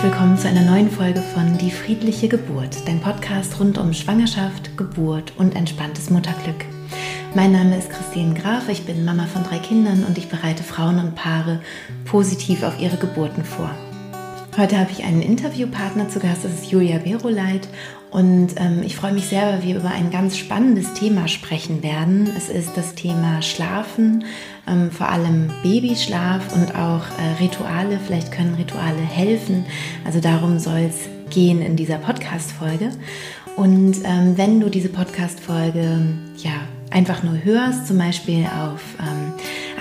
herzlich willkommen zu einer neuen Folge von Die friedliche Geburt, dein Podcast rund um Schwangerschaft, Geburt und entspanntes Mutterglück. Mein Name ist Christine Graf, ich bin Mama von drei Kindern und ich bereite Frauen und Paare positiv auf ihre Geburten vor. Heute habe ich einen Interviewpartner zu Gast, das ist Julia Beroleit und ähm, ich freue mich sehr, weil wir über ein ganz spannendes Thema sprechen werden. Es ist das Thema Schlafen, ähm, vor allem Babyschlaf und auch äh, Rituale. Vielleicht können Rituale helfen. Also darum soll es gehen in dieser Podcast-Folge. Und ähm, wenn du diese Podcast-Folge ja, einfach nur hörst, zum Beispiel auf ähm,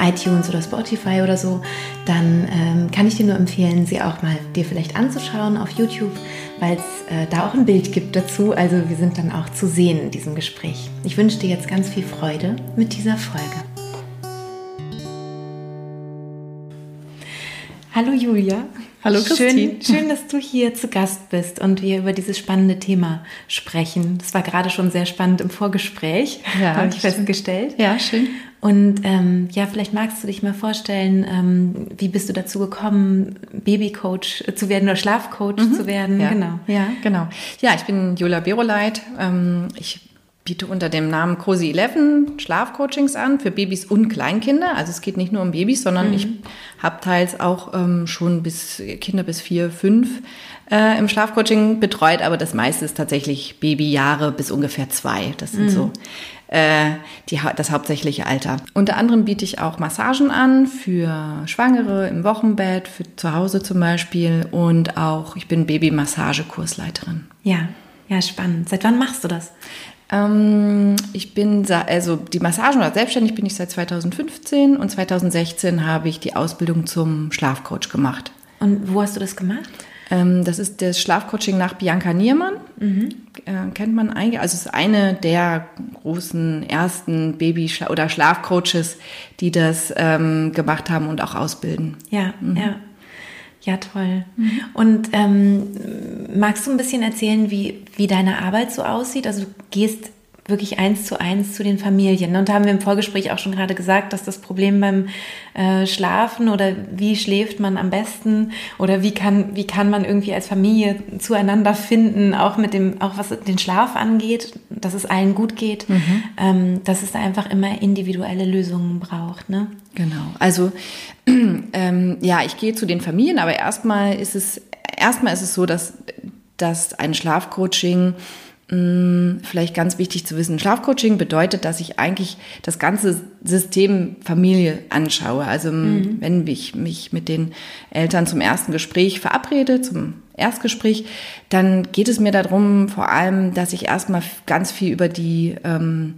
iTunes oder Spotify oder so, dann ähm, kann ich dir nur empfehlen, sie auch mal dir vielleicht anzuschauen auf YouTube, weil es äh, da auch ein Bild gibt dazu. Also wir sind dann auch zu sehen in diesem Gespräch. Ich wünsche dir jetzt ganz viel Freude mit dieser Folge. Hallo Julia. Hallo Christine. Schön, schön, dass du hier zu Gast bist und wir über dieses spannende Thema sprechen. Das war gerade schon sehr spannend im Vorgespräch, ja, habe ich festgestellt. Ja, schön. Und ähm, ja, vielleicht magst du dich mal vorstellen, ähm, wie bist du dazu gekommen, Babycoach zu werden oder Schlafcoach mhm. zu werden? Ja, genau. Ja, genau. Ja, ich bin Julia Beroleit. Ähm, ich biete unter dem Namen Cozy 11 Schlafcoachings an für Babys und Kleinkinder. Also es geht nicht nur um Babys, sondern mhm. ich habe teils auch ähm, schon bis Kinder bis vier, fünf äh, im Schlafcoaching betreut, aber das meiste ist tatsächlich Babyjahre bis ungefähr zwei. Das sind mhm. so äh, die, das hauptsächliche Alter. Unter anderem biete ich auch Massagen an für Schwangere im Wochenbett, für zu Hause zum Beispiel und auch ich bin Babymassagekursleiterin. Ja, ja, spannend. Seit wann machst du das? Ähm, ich bin, also die Massagen oder selbstständig bin ich seit 2015 und 2016 habe ich die Ausbildung zum Schlafcoach gemacht. Und wo hast du das gemacht? Ähm, das ist das Schlafcoaching nach Bianca Niermann. Mhm. Äh, kennt man eigentlich. Also es ist eine der großen ersten Baby- oder Schlafcoaches, die das ähm, gemacht haben und auch ausbilden. Ja, mhm. ja. Ja, toll. Mhm. Und ähm, magst du ein bisschen erzählen, wie, wie deine Arbeit so aussieht? Also du gehst wirklich eins zu eins zu den Familien. Und da haben wir im Vorgespräch auch schon gerade gesagt, dass das Problem beim äh, Schlafen oder wie schläft man am besten oder wie kann, wie kann man irgendwie als Familie zueinander finden, auch mit dem, auch was den Schlaf angeht, dass es allen gut geht, mhm. ähm, dass es da einfach immer individuelle Lösungen braucht. Ne? Genau. Also ähm, ja, ich gehe zu den Familien, aber erstmal ist es erstmal ist es so, dass dass ein Schlafcoaching vielleicht ganz wichtig zu wissen, Schlafcoaching bedeutet, dass ich eigentlich das ganze System Familie anschaue. Also mhm. wenn ich mich mit den Eltern zum ersten Gespräch verabrede, zum Erstgespräch, dann geht es mir darum, vor allem, dass ich erstmal ganz viel über die ähm,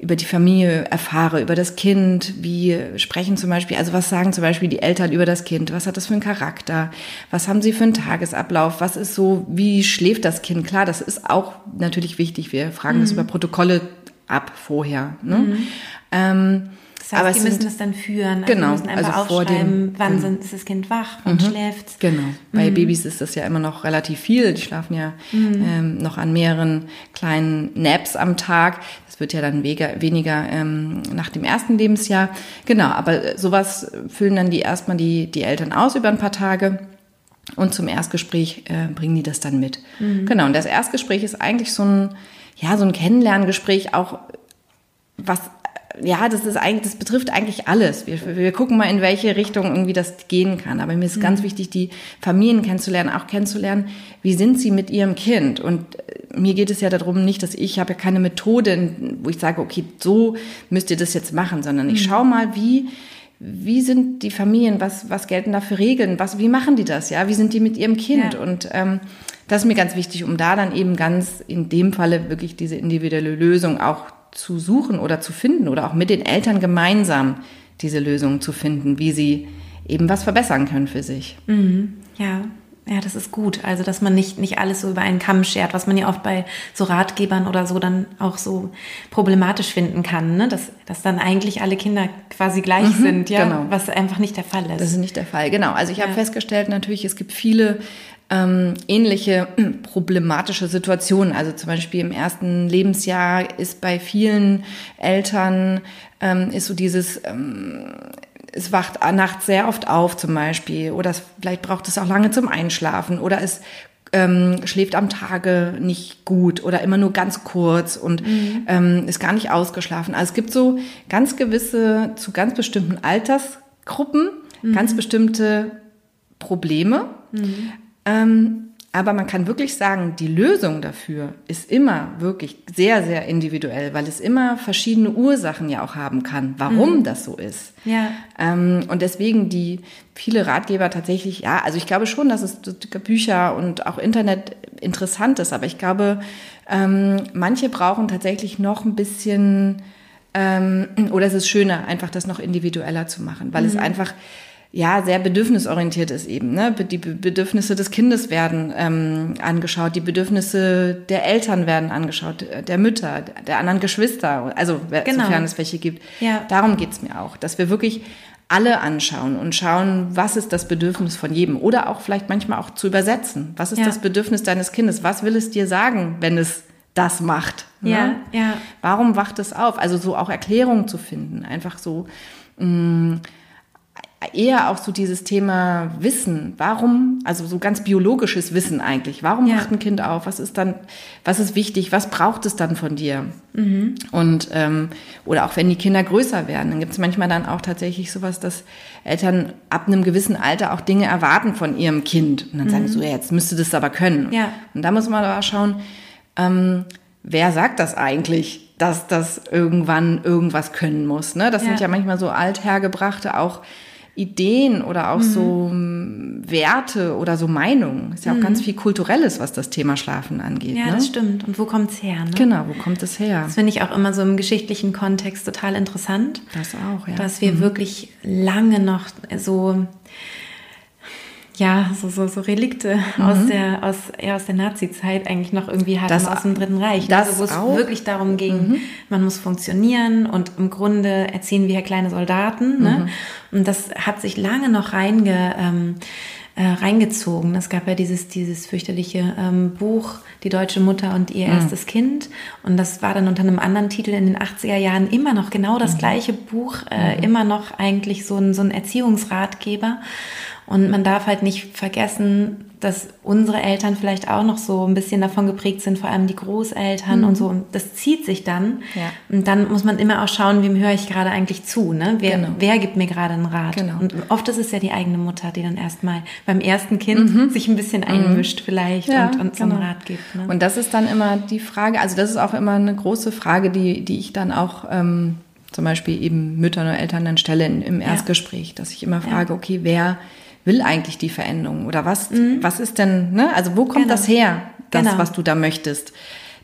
über die Familie erfahre, über das Kind, wie sprechen zum Beispiel, also was sagen zum Beispiel die Eltern über das Kind, was hat das für einen Charakter, was haben sie für einen Tagesablauf, was ist so, wie schläft das Kind? Klar, das ist auch natürlich wichtig, wir fragen mhm. das über Protokolle ab vorher. Ne? Mhm. Ähm, das heißt, aber die müssen das dann führen. Also genau, müssen einfach also vor dem, wann genau. ist das Kind wach, wann mhm. schläft Genau. Bei mhm. Babys ist das ja immer noch relativ viel. Die schlafen ja mhm. ähm, noch an mehreren kleinen Naps am Tag. Das wird ja dann weniger, weniger ähm, nach dem ersten Lebensjahr. Genau, aber sowas füllen dann die erstmal die, die Eltern aus über ein paar Tage. Und zum Erstgespräch äh, bringen die das dann mit. Mhm. Genau, und das Erstgespräch ist eigentlich so ein, ja, so ein Kennenlerngespräch, auch was ja, das ist eigentlich, das betrifft eigentlich alles. Wir, wir gucken mal, in welche Richtung irgendwie das gehen kann. Aber mir ist mhm. ganz wichtig, die Familien kennenzulernen, auch kennenzulernen, wie sind sie mit ihrem Kind? Und äh, mir geht es ja darum, nicht, dass ich habe ja keine Methode, wo ich sage, okay, so müsst ihr das jetzt machen, sondern ich mhm. schaue mal, wie, wie sind die Familien, was, was gelten da für Regeln, was, wie machen die das, ja, wie sind die mit ihrem Kind? Ja. Und ähm, das ist mir ganz wichtig, um da dann eben ganz in dem Falle wirklich diese individuelle Lösung auch zu suchen oder zu finden oder auch mit den Eltern gemeinsam diese Lösung zu finden, wie sie eben was verbessern können für sich. Mhm. Ja. Ja, das ist gut. Also, dass man nicht, nicht alles so über einen Kamm schert, was man ja oft bei so Ratgebern oder so dann auch so problematisch finden kann, ne? dass, dass dann eigentlich alle Kinder quasi gleich mhm, sind, ja, genau. was einfach nicht der Fall ist. Das ist nicht der Fall, genau. Also, ich ja. habe festgestellt, natürlich, es gibt viele ähm, ähnliche problematische Situationen. Also zum Beispiel im ersten Lebensjahr ist bei vielen Eltern ähm, ist so dieses ähm, es wacht nachts sehr oft auf zum Beispiel oder es, vielleicht braucht es auch lange zum Einschlafen oder es ähm, schläft am Tage nicht gut oder immer nur ganz kurz und mhm. ähm, ist gar nicht ausgeschlafen. Also es gibt so ganz gewisse, zu ganz bestimmten Altersgruppen, mhm. ganz bestimmte Probleme. Mhm. Ähm, aber man kann wirklich sagen, die Lösung dafür ist immer wirklich sehr, sehr individuell, weil es immer verschiedene Ursachen ja auch haben kann, warum mhm. das so ist. Ja. Ähm, und deswegen die viele Ratgeber tatsächlich, ja, also ich glaube schon, dass es Bücher und auch Internet interessant ist, aber ich glaube, ähm, manche brauchen tatsächlich noch ein bisschen, oder es ist schöner, einfach das noch individueller zu machen, weil mhm. es einfach ja sehr bedürfnisorientiert ist eben. Ne? Die Bedürfnisse des Kindes werden ähm, angeschaut, die Bedürfnisse der Eltern werden angeschaut, der Mütter, der anderen Geschwister, also genau. sofern es welche gibt. Ja. Darum geht's mir auch, dass wir wirklich alle anschauen und schauen, was ist das Bedürfnis von jedem oder auch vielleicht manchmal auch zu übersetzen. Was ist ja. das Bedürfnis deines Kindes? Was will es dir sagen, wenn es das macht? Ne? Ja, ja. Warum wacht es auf? Also so auch Erklärungen zu finden, einfach so mh, mm, eher auch so dieses Thema Wissen. Warum, also so ganz biologisches Wissen eigentlich. Warum ja. macht ein Kind auf? Was ist dann, was ist wichtig? Was braucht es dann von dir? Mhm. Und ähm, oder auch wenn die Kinder größer werden, dann gibt es manchmal dann auch tatsächlich sowas, dass Eltern ab einem gewissen Alter auch Dinge erwarten von ihrem Kind. Und dann mhm. sagen sie so, ja, jetzt müsste das aber können. Ja. Und da muss man aber schauen, ähm, wer sagt das eigentlich? dass das irgendwann irgendwas können muss. Ne? Das ja. sind ja manchmal so althergebrachte auch Ideen oder auch mhm. so hm, Werte oder so Meinungen. Ist ja auch mhm. ganz viel Kulturelles, was das Thema Schlafen angeht. Ja, ne? das stimmt. Und wo kommt es her? Ne? Genau, wo kommt es her? Das finde ich auch immer so im geschichtlichen Kontext total interessant. Das auch, ja. Dass wir mhm. wirklich lange noch so ja, so, so, so Relikte mhm. aus der, aus, eher aus der Nazi-Zeit eigentlich noch irgendwie hatten, das, aus dem Dritten Reich. Ne? Das also, wo es auch. wirklich darum ging, mhm. man muss funktionieren und im Grunde erziehen wir kleine Soldaten. Ne? Mhm. Und das hat sich lange noch reinge, ähm, äh, reingezogen. Es gab ja dieses, dieses fürchterliche ähm, Buch, Die deutsche Mutter und ihr mhm. erstes Kind. Und das war dann unter einem anderen Titel in den 80er Jahren immer noch genau das mhm. gleiche Buch, äh, mhm. immer noch eigentlich so ein, so ein Erziehungsratgeber. Und man darf halt nicht vergessen, dass unsere Eltern vielleicht auch noch so ein bisschen davon geprägt sind, vor allem die Großeltern mhm. und so. Und das zieht sich dann. Ja. Und dann muss man immer auch schauen, wem höre ich gerade eigentlich zu. Ne? Wer, genau. wer gibt mir gerade einen Rat? Genau. Und oft ist es ja die eigene Mutter, die dann erstmal beim ersten Kind mhm. sich ein bisschen mhm. einmischt vielleicht ja, und, und so einen genau. Rat gibt. Ne? Und das ist dann immer die Frage, also das ist auch immer eine große Frage, die, die ich dann auch... Ähm, zum Beispiel eben Müttern oder Eltern dann stelle im Erstgespräch, dass ich immer frage, okay, wer will eigentlich die Veränderung? Oder was, mhm. was ist denn, ne? Also wo kommt genau. das her, das, genau. was du da möchtest?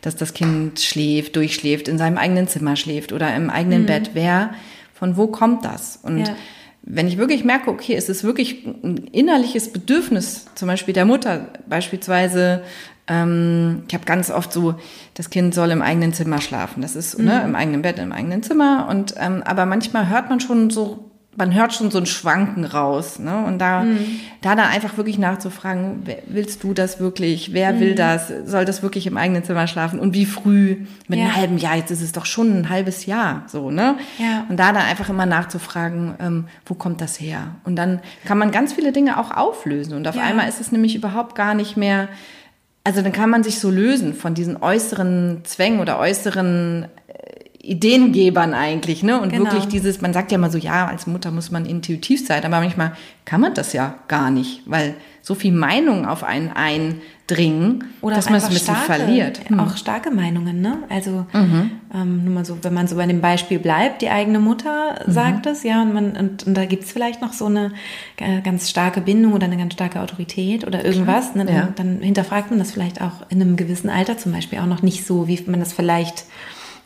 Dass das Kind schläft, durchschläft, in seinem eigenen Zimmer schläft oder im eigenen mhm. Bett. Wer, von wo kommt das? Und ja. wenn ich wirklich merke, okay, es ist wirklich ein innerliches Bedürfnis, zum Beispiel der Mutter, beispielsweise, ähm, ich habe ganz oft so, das Kind soll im eigenen Zimmer schlafen. Das ist ne, mhm. ne, im eigenen Bett, im eigenen Zimmer. Und ähm, aber manchmal hört man schon so man hört schon so ein Schwanken raus. Ne? Und da, mhm. da dann einfach wirklich nachzufragen, willst du das wirklich? Wer mhm. will das? Soll das wirklich im eigenen Zimmer schlafen? Und wie früh? Mit ja. einem halben Jahr, jetzt ist es doch schon ein halbes Jahr. so ne? Ja. Und da dann einfach immer nachzufragen, ähm, wo kommt das her? Und dann kann man ganz viele Dinge auch auflösen. Und auf ja. einmal ist es nämlich überhaupt gar nicht mehr, also dann kann man sich so lösen von diesen äußeren Zwängen oder äußeren Ideengebern eigentlich, ne? Und genau. wirklich dieses, man sagt ja immer so, ja, als Mutter muss man intuitiv sein, aber manchmal kann man das ja gar nicht, weil so viel Meinung auf einen eindringen, Oder dass man es ein bisschen starke, verliert. Hm. Auch starke Meinungen, ne? Also mhm. ähm, nur mal so, wenn man so bei dem Beispiel bleibt, die eigene Mutter mhm. sagt es, ja, und man und, und da gibt's vielleicht noch so eine äh, ganz starke Bindung oder eine ganz starke Autorität oder irgendwas, ne? Dann, ja. dann hinterfragt man das vielleicht auch in einem gewissen Alter zum Beispiel auch noch nicht so, wie man das vielleicht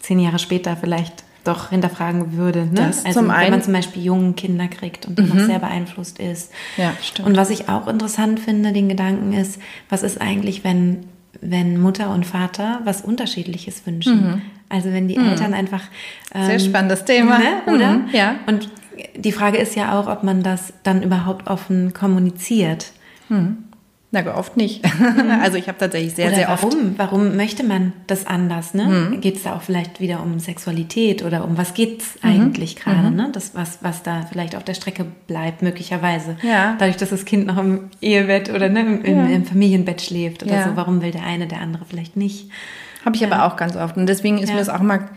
zehn Jahre später vielleicht doch hinterfragen würde. Ne? Das also zum wenn man zum Beispiel jungen Kinder kriegt und mhm. noch sehr beeinflusst ist. Ja, stimmt. Und was ich auch interessant finde, den Gedanken ist, was ist eigentlich, wenn, wenn Mutter und Vater was Unterschiedliches wünschen? Mhm. Also wenn die mhm. Eltern einfach... Ähm, sehr spannendes Thema. Ne? Oder? Mhm. Ja. Und die Frage ist ja auch, ob man das dann überhaupt offen kommuniziert. Mhm. Na, oft nicht. Also ich habe tatsächlich sehr, Oder sehr warum? oft. Warum möchte man das anders? Ne? Mhm. Geht es da auch vielleicht wieder um Sexualität oder um was geht's Mhm. eigentlich gerade? Ne? Das, was, was da vielleicht auf der Strecke bleibt, möglicherweise. Ja. Dadurch, dass das Kind noch im Ehebett oder ne, im, Ja. im Familienbett schläft oder Ja. so. Warum will der eine, der andere vielleicht nicht? Habe ich aber auch ganz oft. Und deswegen ist mir es auch immer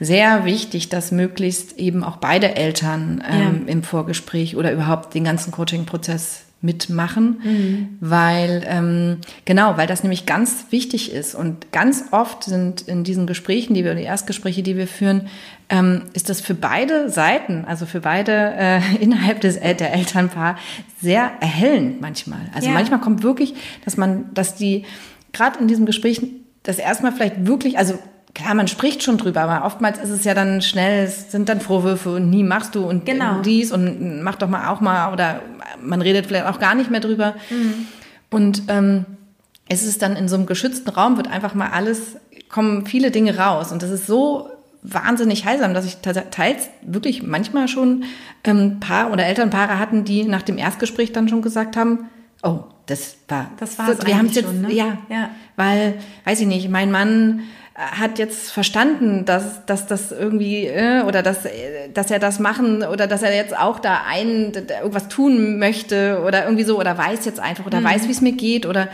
sehr wichtig, dass möglichst eben auch beide Eltern ähm, im Vorgespräch oder überhaupt den ganzen Coaching-Prozess mitmachen, Mhm. weil ähm, genau, weil das nämlich ganz wichtig ist und ganz oft sind in diesen Gesprächen, die wir die Erstgespräche, die wir führen, ähm, ist das für beide Seiten, also für beide äh, innerhalb des El der Elternpaar sehr erhellend manchmal. Also Ja. manchmal kommt wirklich, dass man, dass die gerade in diesem Gespräch das erstmal vielleicht wirklich, also klar, man spricht schon drüber, aber oftmals ist es ja dann schnell, es sind dann Vorwürfe und nie machst du und Genau. dies und mach doch mal auch mal oder man redet vielleicht auch gar nicht mehr drüber. Und ähm, es ist dann in so einem geschützten Raum, wird einfach mal alles, kommen viele Dinge raus. Und das ist so wahnsinnig heilsam, dass ich teils wirklich manchmal schon ähm, Paar oder Elternpaare hatten, die nach dem Erstgespräch dann schon gesagt haben, oh, das war, Das war's wir haben jetzt, schon, ne? ja, Ja. weil, weiß ich nicht, mein Mann hat jetzt verstanden, dass, dass das irgendwie äh, oder dass, äh, dass er das machen oder dass er jetzt auch da ein irgendwas tun möchte oder irgendwie so oder weiß jetzt einfach oder weiß, wie es mir geht oder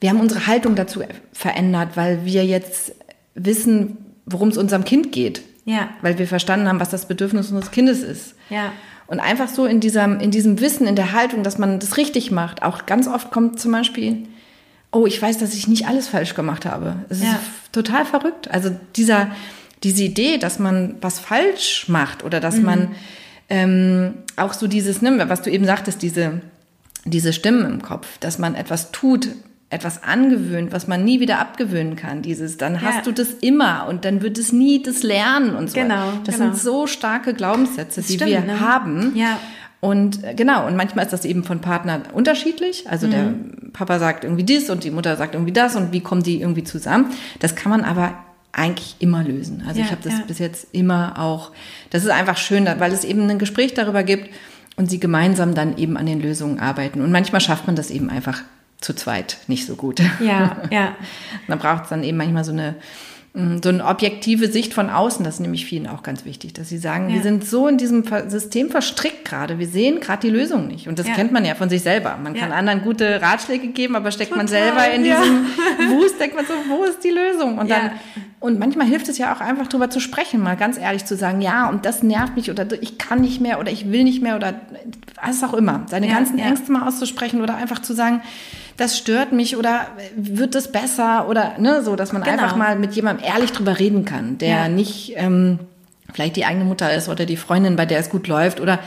wir haben unsere Haltung dazu verändert, weil wir jetzt wissen, worum es unserem Kind geht. Ja. Weil wir verstanden haben, was das Bedürfnis unseres Kindes ist. Ja. Und einfach so in diesem, in diesem Wissen, in der Haltung, dass man das richtig macht. Auch ganz oft kommt zum Beispiel, oh, ich weiß, dass ich nicht alles falsch gemacht habe. Es Ja. ist total verrückt. Also dieser, diese Idee, dass man was falsch macht oder dass man ähm, auch so dieses, ne, was du eben sagtest, diese, diese Stimmen im Kopf, dass man etwas tut, etwas angewöhnt, was man nie wieder abgewöhnen kann. Dieses, dann Ja. hast du das immer und dann wird es nie das Lernen und so. Genau, Das genau. sind so starke Glaubenssätze, die stimmt, wir ne? haben. Ja. Und äh, genau, und manchmal ist das eben von Partnern unterschiedlich. Also der Mhm. Papa sagt irgendwie dies und die Mutter sagt irgendwie das und wie kommen die irgendwie zusammen. Das kann man aber eigentlich immer lösen. Also Ja, ich habe das ja. bis jetzt immer auch, das ist einfach schön, weil es eben ein Gespräch darüber gibt und sie gemeinsam dann eben an den Lösungen arbeiten. Und manchmal schafft man das eben einfach zu zweit nicht so gut. Ja, ja. Da braucht es dann eben manchmal so eine, so eine objektive Sicht von außen. Das ist nämlich vielen auch ganz wichtig, dass sie sagen, Ja. wir sind so in diesem System verstrickt gerade. Wir sehen gerade die Lösung nicht. Und das Ja. kennt man ja von sich selber. Man Ja. kann anderen gute Ratschläge geben, aber steckt man Total, selber in diesem Wust, denkt man so, wo ist die Lösung? Und dann, und manchmal hilft es ja auch einfach drüber zu sprechen, mal ganz ehrlich zu sagen, ja, und das nervt mich oder ich kann nicht mehr oder ich will nicht mehr oder was auch immer. Seine ganzen. Ängste mal auszusprechen oder einfach zu sagen, das stört mich oder wird es besser oder ne, so, dass man Genau. einfach mal mit jemandem ehrlich drüber reden kann, der Ja. nicht ähm, vielleicht die eigene Mutter ist oder die Freundin, bei der es gut läuft oder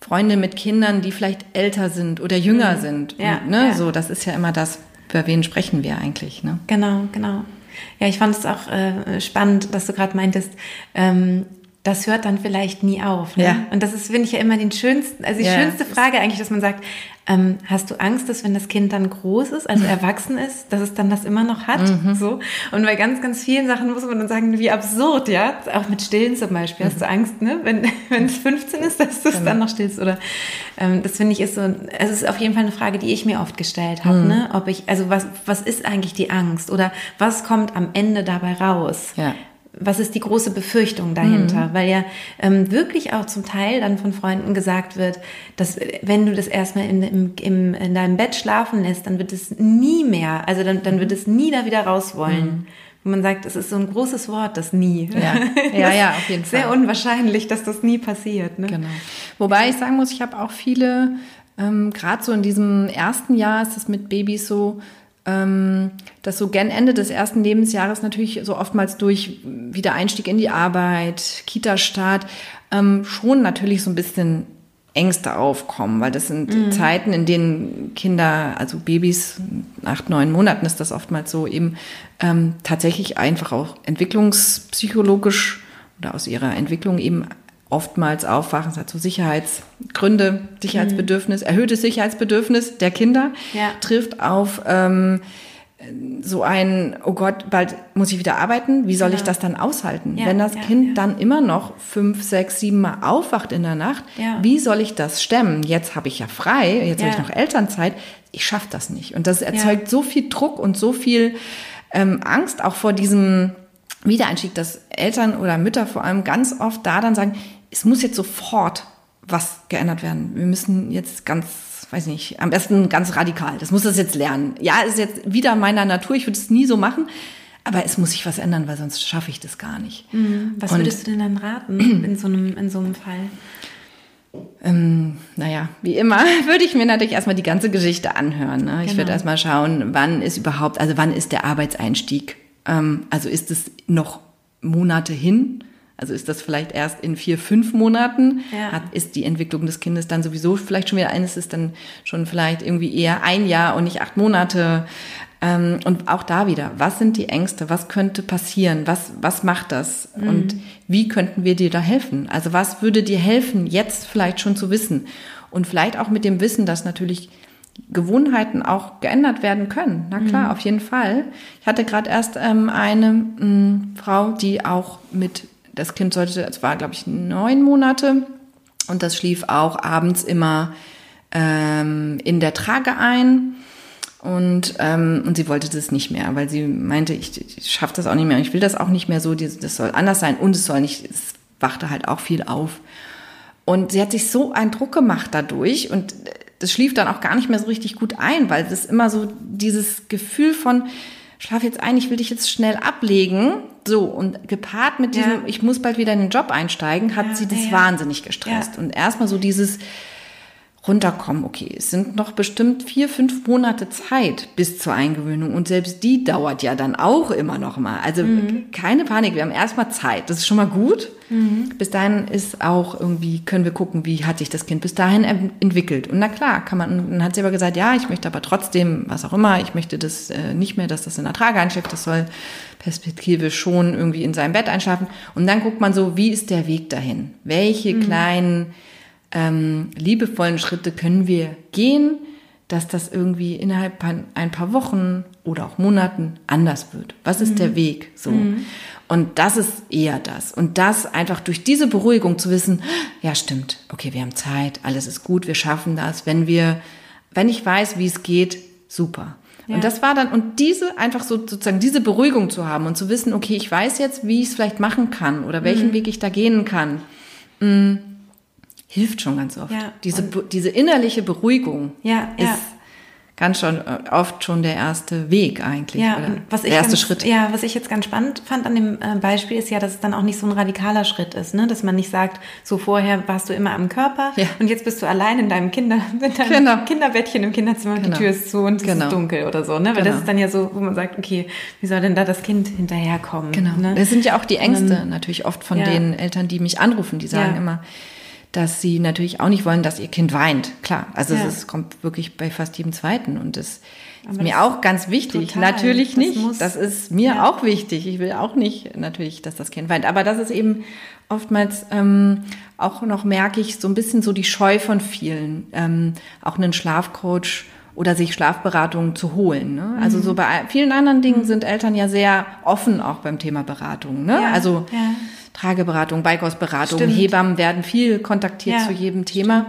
Freunde mit Kindern, die vielleicht älter sind oder jünger sind. Mhm. Ja, Und, ne, ja. so, das ist ja immer das, für wen sprechen wir eigentlich, ne? Genau, genau. Ja, ich fand es auch äh, spannend, dass du gerade meintest, ähm, das hört dann vielleicht nie auf. Ne? Ja. Und das ist, finde ich ja immer den schönsten, also die Ja, schönste Frage eigentlich, dass man sagt, ähm, hast du Angst, dass wenn das Kind dann groß ist, also erwachsen ist, dass es dann das immer noch hat? Mhm. So. Und bei ganz, ganz vielen Sachen muss man dann sagen, wie absurd, ja. Auch mit Stillen zum Beispiel. Hast du Angst, ne? Wenn, wenn es 15 ist, dass du es dann noch stillst? Oder ähm, das finde ich ist so, also es ist auf jeden Fall eine Frage, die ich mir oft gestellt habe, Mhm. ne? Ob ich, also was, was ist eigentlich die Angst? Oder was kommt am Ende dabei raus? Ja. Was ist die große Befürchtung dahinter? Weil ja ähm, wirklich auch zum Teil dann von Freunden gesagt wird, dass äh, wenn du das erstmal in, im, im, in deinem Bett schlafen lässt, dann wird es nie mehr, also dann, dann wird es nie da wieder raus wollen. Und man sagt, es ist so ein großes Wort, das nie. Ja. Ja, ja, auf jeden Sehr Fall. unwahrscheinlich, dass das nie passiert. Ne? Genau. Wobei ich sagen muss, ich habe auch viele, ähm, gerade so in diesem ersten Jahr ist das mit Babys so, ähm, dass so gen Ende des ersten Lebensjahres natürlich so oftmals durch Wiedereinstieg in die Arbeit, Kita-Start, ähm, schon natürlich so ein bisschen Ängste aufkommen, weil das sind Zeiten, in denen Kinder, also Babys, acht, neun Monaten ist das oftmals so, eben ähm, tatsächlich einfach auch entwicklungspsychologisch oder aus ihrer Entwicklung eben oftmals aufwachen. Es hat so Sicherheitsgründe, Sicherheitsbedürfnis, erhöhtes Sicherheitsbedürfnis der Kinder Ja. trifft auf ähm, so ein, oh Gott, bald muss ich wieder arbeiten, wie soll ich das dann aushalten? Ja, Wenn das ja, Kind dann immer noch fünf, sechs, sieben Mal aufwacht in der Nacht, wie soll ich das stemmen? Jetzt habe ich ja frei, jetzt habe ich noch Elternzeit, ich schaffe das nicht. Und das erzeugt so viel Druck und so viel ähm, Angst auch vor diesem Wiedereinstieg, dass Eltern oder Mütter vor allem ganz oft da dann sagen, es muss jetzt sofort was geändert werden. Wir müssen jetzt ganz, weiß nicht, am besten ganz radikal. Das muss das jetzt lernen. Ja, ist jetzt wieder meiner Natur. Ich würde es nie so machen. Aber es muss sich was ändern, weil sonst schaffe ich das gar nicht. Was Und- würdest du denn dann raten in so einem, in so einem Fall? Ähm, naja, wie immer würde ich mir natürlich erstmal die ganze Geschichte anhören. Ne? Ich Genau. würde erstmal schauen, wann ist überhaupt, also wann ist der Arbeitseinstieg? Ähm, also ist es noch Monate hin? Also ist das vielleicht erst in vier, fünf Monaten? Ja. Hat, ist die Entwicklung des Kindes dann sowieso vielleicht schon wieder eines ist dann schon vielleicht irgendwie eher ein Jahr und nicht acht Monate? Ähm, und auch da wieder, was sind die Ängste? Was könnte passieren? Was, was macht das? Und wie könnten wir dir da helfen? Also was würde dir helfen, jetzt vielleicht schon zu wissen? Und vielleicht auch mit dem Wissen, dass natürlich Gewohnheiten auch geändert werden können. Na klar, auf jeden Fall. Ich hatte gerade erst ähm, eine mh, Frau, die auch mit, das Kind sollte, es war glaube ich neun Monate und das schlief auch abends immer ähm, in der Trage ein. Und, ähm, und sie wollte das nicht mehr, weil sie meinte, ich, ich schaffe das auch nicht mehr, ich will das auch nicht mehr so, das das soll anders sein und es soll nicht, es wachte halt auch viel auf. Und sie hat sich so einen Druck gemacht dadurch und das schlief dann auch gar nicht mehr so richtig gut ein, weil das immer so dieses Gefühl von, schlaf jetzt ein, ich will dich jetzt schnell ablegen, so und gepaart mit diesem, Ja. ich muss bald wieder in den Job einsteigen, hat Ja, sie das wahnsinnig gestresst. Und erstmal so dieses, runterkommen. Okay, es sind noch bestimmt vier, fünf Monate Zeit bis zur Eingewöhnung und selbst die dauert ja dann auch immer noch mal. Also keine Panik, wir haben erstmal Zeit. Das ist schon mal gut. Bis dahin ist auch irgendwie, können wir gucken, wie hat sich das Kind bis dahin en- entwickelt. Und na klar, kann man, dann hat sie aber gesagt, ja, ich möchte aber trotzdem, was auch immer, ich möchte das äh, nicht mehr, dass das in der Trage einschläft, das soll perspektivisch schon irgendwie in seinem Bett einschlafen. Und dann guckt man so, wie ist der Weg dahin? Welche kleinen ähm, liebevollen Schritte können wir gehen, dass das irgendwie innerhalb ein paar Wochen oder auch Monaten anders wird. Was ist der Weg? So. Und das ist eher das. Und das einfach durch diese Beruhigung zu wissen, ja, stimmt, okay, wir haben Zeit, alles ist gut, wir schaffen das. Wenn wir, wenn ich weiß, wie es geht, super. Ja. Und das war dann, und diese, einfach so, sozusagen diese Beruhigung zu haben und zu wissen, okay, ich weiß jetzt, wie ich es vielleicht machen kann oder welchen Weg ich da gehen kann, mh, hilft schon ganz oft. Ja, diese, diese innerliche Beruhigung Ja, ist ja. ganz schon äh, oft schon der erste Weg eigentlich. Ja, was ich der erste ganz, Schritt. Ja, was ich jetzt ganz spannend fand an dem äh, Beispiel ist ja, dass es dann auch nicht so ein radikaler Schritt ist, ne? Dass man nicht sagt, so vorher warst du immer am Körper Ja. und jetzt bist du allein in deinem Kinder, in deinem Genau. Kinderbettchen im Kinderzimmer und Genau. die Tür ist zu und es Genau. ist dunkel oder so, ne? Weil Genau. das ist dann ja so, wo man sagt, okay, wie soll denn da das Kind hinterherkommen? Genau. Ne? Das sind ja auch die Ängste Ähm, natürlich oft von den Eltern, die mich anrufen, die sagen immer, dass sie natürlich auch nicht wollen, dass ihr Kind weint. Klar, also Ja. es ist- kommt wirklich bei fast jedem Zweiten und das ist Aber mir das- auch ganz wichtig. Total. Natürlich Das nicht. muss- das ist mir Ja. auch wichtig. Ich will auch nicht natürlich, dass das Kind weint. Aber das ist eben oftmals ähm, auch noch merke ich so ein bisschen so die Scheu von vielen, ähm, auch einen Schlafcoach oder sich Schlafberatungen zu holen. Ne? Mhm. Also so bei vielen anderen Dingen sind Eltern ja sehr offen auch beim Thema Beratung. Ne? Ja, Also ja. Trageberatung, Beikostberatung, Stimmt. Hebammen werden viel kontaktiert Ja, zu jedem Thema.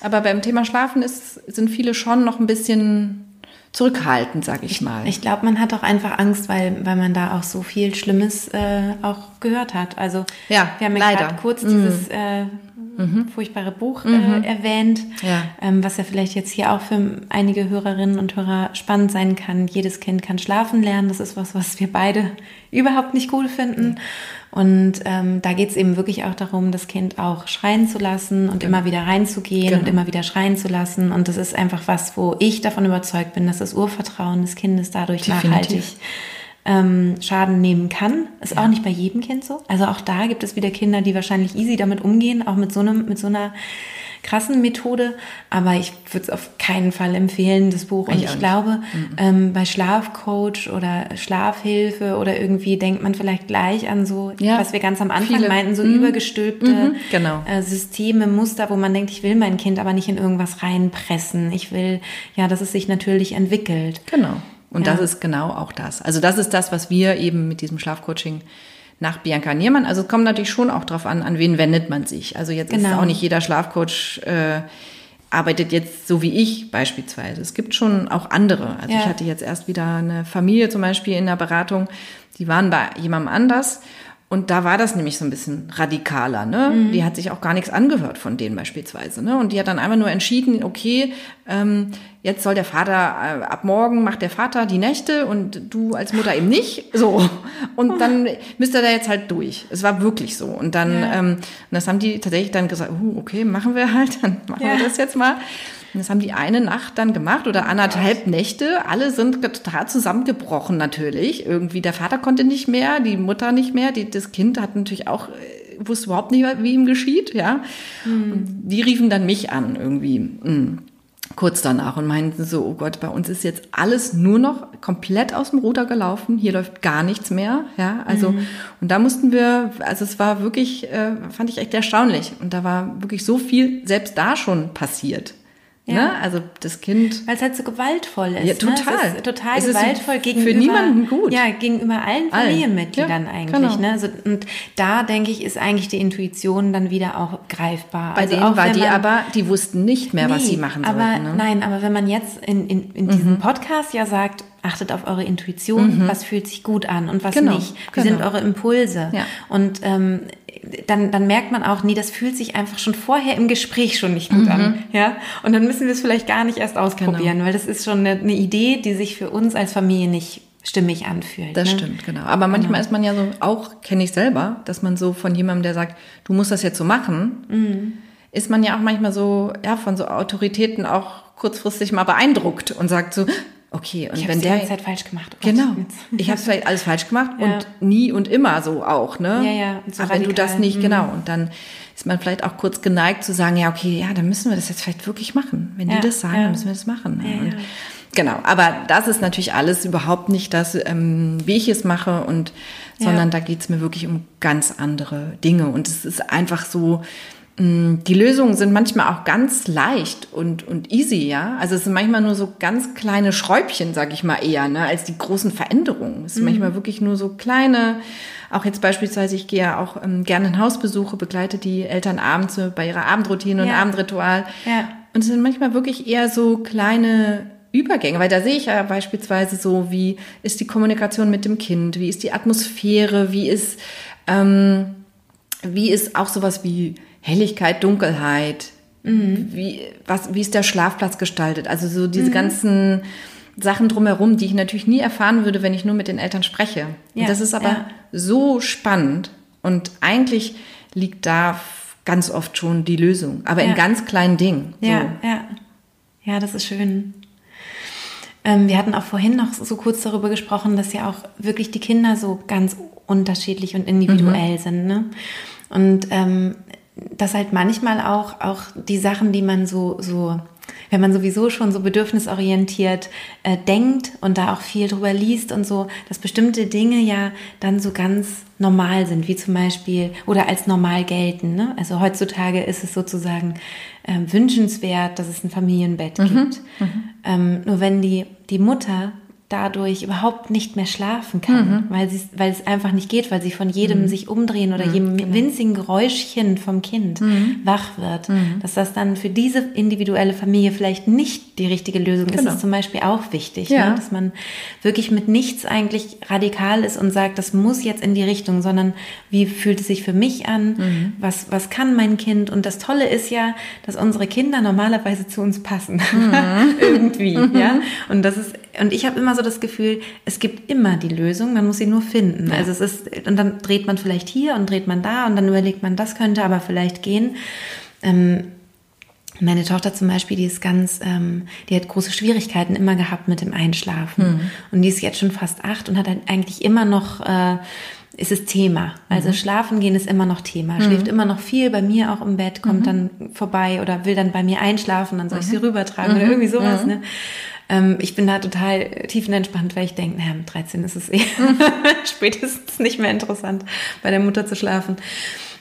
Aber beim Thema Schlafen ist, sind viele schon noch ein bisschen zurückhaltend, sag ich mal. Ich glaube, man hat auch einfach Angst, weil, weil man da auch so viel Schlimmes äh, auch gehört hat. Also Ja, wir haben ja leider. gerade kurz Mhm. dieses äh, furchtbare Buch äh, erwähnt, Ja. ähm, was ja vielleicht jetzt hier auch für einige Hörerinnen und Hörer spannend sein kann. Jedes Kind kann schlafen lernen. Das ist was, was wir beide überhaupt nicht cool finden. Und ähm, da geht es eben wirklich auch darum, das Kind auch schreien zu lassen und immer wieder reinzugehen Genau. und immer wieder schreien zu lassen. Und das ist einfach was, wo ich davon überzeugt bin, dass das Urvertrauen des Kindes dadurch Definitiv. nachhaltig ähm, Schaden nehmen kann. Ist auch nicht bei jedem Kind so. Also auch da gibt es wieder Kinder, die wahrscheinlich easy damit umgehen, auch mit so einem, mit so einer krassen Methode. Aber ich würde es auf keinen Fall empfehlen, das Buch. Und Ich ich, glaube, ähm, bei Schlafcoach oder Schlafhilfe oder irgendwie denkt man vielleicht gleich an so, Ja, was wir ganz am Anfang viele. meinten, so Mhm. übergestülpte Mhm, genau. äh, Systeme, Muster, wo man denkt, ich will mein Kind aber nicht in irgendwas reinpressen. Ich will, ja, dass es sich natürlich entwickelt. Genau. Und Ja. das ist genau auch das. Also das ist das, was wir eben mit diesem Schlafcoaching nach Bianca Niermann, also es kommt natürlich schon auch drauf an, an wen wendet man sich. Also jetzt ist Genau. auch nicht jeder Schlafcoach äh, arbeitet jetzt so wie ich beispielsweise. Es gibt schon auch andere. Also Ja. ich hatte jetzt erst wieder eine Familie zum Beispiel in der Beratung, die waren bei jemandem anders. Und da war das nämlich so ein bisschen radikaler. Ne? Mhm. Die hat sich auch gar nichts angehört von denen beispielsweise. Ne? Und die hat dann einfach nur entschieden, okay, ähm, jetzt soll der Vater, äh, ab morgen macht der Vater die Nächte und du als Mutter eben nicht. So. Und dann müsst ihr da jetzt halt durch. Es war wirklich so. Und dann, Ja. ähm, und das haben die tatsächlich dann gesagt, uh, okay, machen wir halt, dann machen Ja. wir das jetzt mal. Und das haben die eine Nacht dann gemacht oder anderthalb Nächte. Alle sind total zusammengebrochen natürlich. Irgendwie der Vater konnte nicht mehr, die Mutter nicht mehr, die, das Kind hat natürlich auch, äh, wusste überhaupt nicht, wie ihm geschieht, ja. Und die riefen dann mich an irgendwie. mm, Kurz danach und meinten so, oh Gott, bei uns ist jetzt alles nur noch komplett aus dem Ruder gelaufen. Hier läuft gar nichts mehr, ja. Also und da mussten wir, also es war wirklich, äh, fand ich echt erstaunlich. Und da war wirklich so viel selbst da schon passiert. Ja. Ne? Also das Kind Weil es halt so gewaltvoll ist. Ja, total. Ne? Es ist total Es ist gewaltvoll für gegenüber. niemanden gut. Ja, gegenüber allen Allen. Familienmitgliedern Ja, eigentlich. genau. Ne? Also, und da denke ich, ist eigentlich die Intuition dann wieder auch greifbar. bei also denen auch war die man, aber, die wussten nicht mehr, was Nee, sie machen aber, sollten. Ne? Mhm. Nein, aber wenn man jetzt in, in, in diesem Podcast ja sagt, achtet auf eure Intuition, was fühlt sich gut an und was Genau, nicht. Wie sind genau. eure Impulse? Ja. Und ähm, dann, dann merkt man auch, nee, das fühlt sich einfach schon vorher im Gespräch schon nicht gut Mhm. an. Ja? Und dann müssen wir es vielleicht gar nicht erst ausprobieren, Genau. weil das ist schon eine, eine Idee, die sich für uns als Familie nicht stimmig anfühlt. Das ne? stimmt, genau. Aber manchmal ist man ja so, auch kenne ich selber, dass man so von jemandem, der sagt, du musst das jetzt so machen, Mhm. ist man ja auch manchmal so, ja, von so Autoritäten auch kurzfristig mal beeindruckt und sagt so, okay, und Ich habe wenn der ganze Zeit falsch gemacht. Oh Genau. Ich habe vielleicht alles falsch gemacht Ja. und nie und immer so auch, ne? Ja, ja, und so Aber wenn du das nicht, Mhm. genau. Und dann ist man vielleicht auch kurz geneigt zu sagen, ja, okay, ja, dann müssen wir das jetzt vielleicht wirklich machen. Wenn Ja, die das sagen, ja. dann müssen wir das machen. ne? Ja, und. Genau, aber das ist natürlich alles überhaupt nicht das, ähm, wie ich es mache und sondern da geht's mir wirklich um ganz andere Dinge. Und es ist einfach so, die Lösungen sind manchmal auch ganz leicht und, und easy, ja. Also es sind manchmal nur so ganz kleine Schräubchen, sag ich mal eher, ne, als die großen Veränderungen. Es ist manchmal wirklich nur so kleine, auch jetzt beispielsweise, ich gehe ja auch ähm, gerne in Hausbesuche, begleite die Eltern abends so bei ihrer Abendroutine und Ja. Abendritual. Ja. Und es sind manchmal wirklich eher so kleine Übergänge, weil da sehe ich ja beispielsweise so, wie ist die Kommunikation mit dem Kind, wie ist die Atmosphäre, wie ist, ähm, wie ist auch sowas wie Helligkeit, Dunkelheit, wie, was, wie ist der Schlafplatz gestaltet, also so diese ganzen Sachen drumherum, die ich natürlich nie erfahren würde, wenn ich nur mit den Eltern spreche. Ja, das ist aber ja. so spannend und eigentlich liegt da ganz oft schon die Lösung, aber Ja. in ganz kleinen Dingen. So. Ja, ja. Ja, das ist schön. Ähm, wir hatten auch vorhin noch so kurz darüber gesprochen, dass ja auch wirklich die Kinder so ganz unterschiedlich und individuell sind. Ne? Und ähm, dass halt manchmal auch, auch die Sachen, die man so, so, wenn man sowieso schon so bedürfnisorientiert äh, denkt und da auch viel drüber liest und so, dass bestimmte Dinge ja dann so ganz normal sind, wie zum Beispiel oder als normal gelten. Ne? Also heutzutage ist es sozusagen äh, wünschenswert, dass es ein Familienbett gibt. Ähm, nur wenn die, die Mutter dadurch überhaupt nicht mehr schlafen kann, weil, sie, weil es einfach nicht geht, weil sie von jedem sich umdrehen oder jedem winzigen Geräuschchen vom Kind wach wird, dass das dann für diese individuelle Familie vielleicht nicht die richtige Lösung ist, Genau. ist zum Beispiel auch wichtig, Ja. ne? dass man wirklich mit nichts eigentlich radikal ist und sagt, das muss jetzt in die Richtung, sondern wie fühlt es sich für mich an, was, was kann mein Kind? Und das Tolle ist ja, dass unsere Kinder normalerweise zu uns passen, irgendwie, ja, und das ist, und ich habe immer so das Gefühl, es gibt immer die Lösung, man muss sie nur finden, Ja. also es ist, und dann dreht man vielleicht hier und dreht man da und dann überlegt man, das könnte aber vielleicht gehen, ähm, meine Tochter zum Beispiel, die ist ganz, ähm, die hat große Schwierigkeiten immer gehabt mit dem Einschlafen. Und die ist jetzt schon fast acht und hat eigentlich immer noch, äh, ist es Thema. Also schlafen gehen ist immer noch Thema. Schläft immer noch viel bei mir auch im Bett, kommt dann vorbei oder will dann bei mir einschlafen, dann soll ich sie rübertragen oder irgendwie sowas. Ne? Ähm, ich bin da total tiefenentspannt, weil ich denke, naja, mit 13 ist es eh spätestens nicht mehr interessant, bei der Mutter zu schlafen.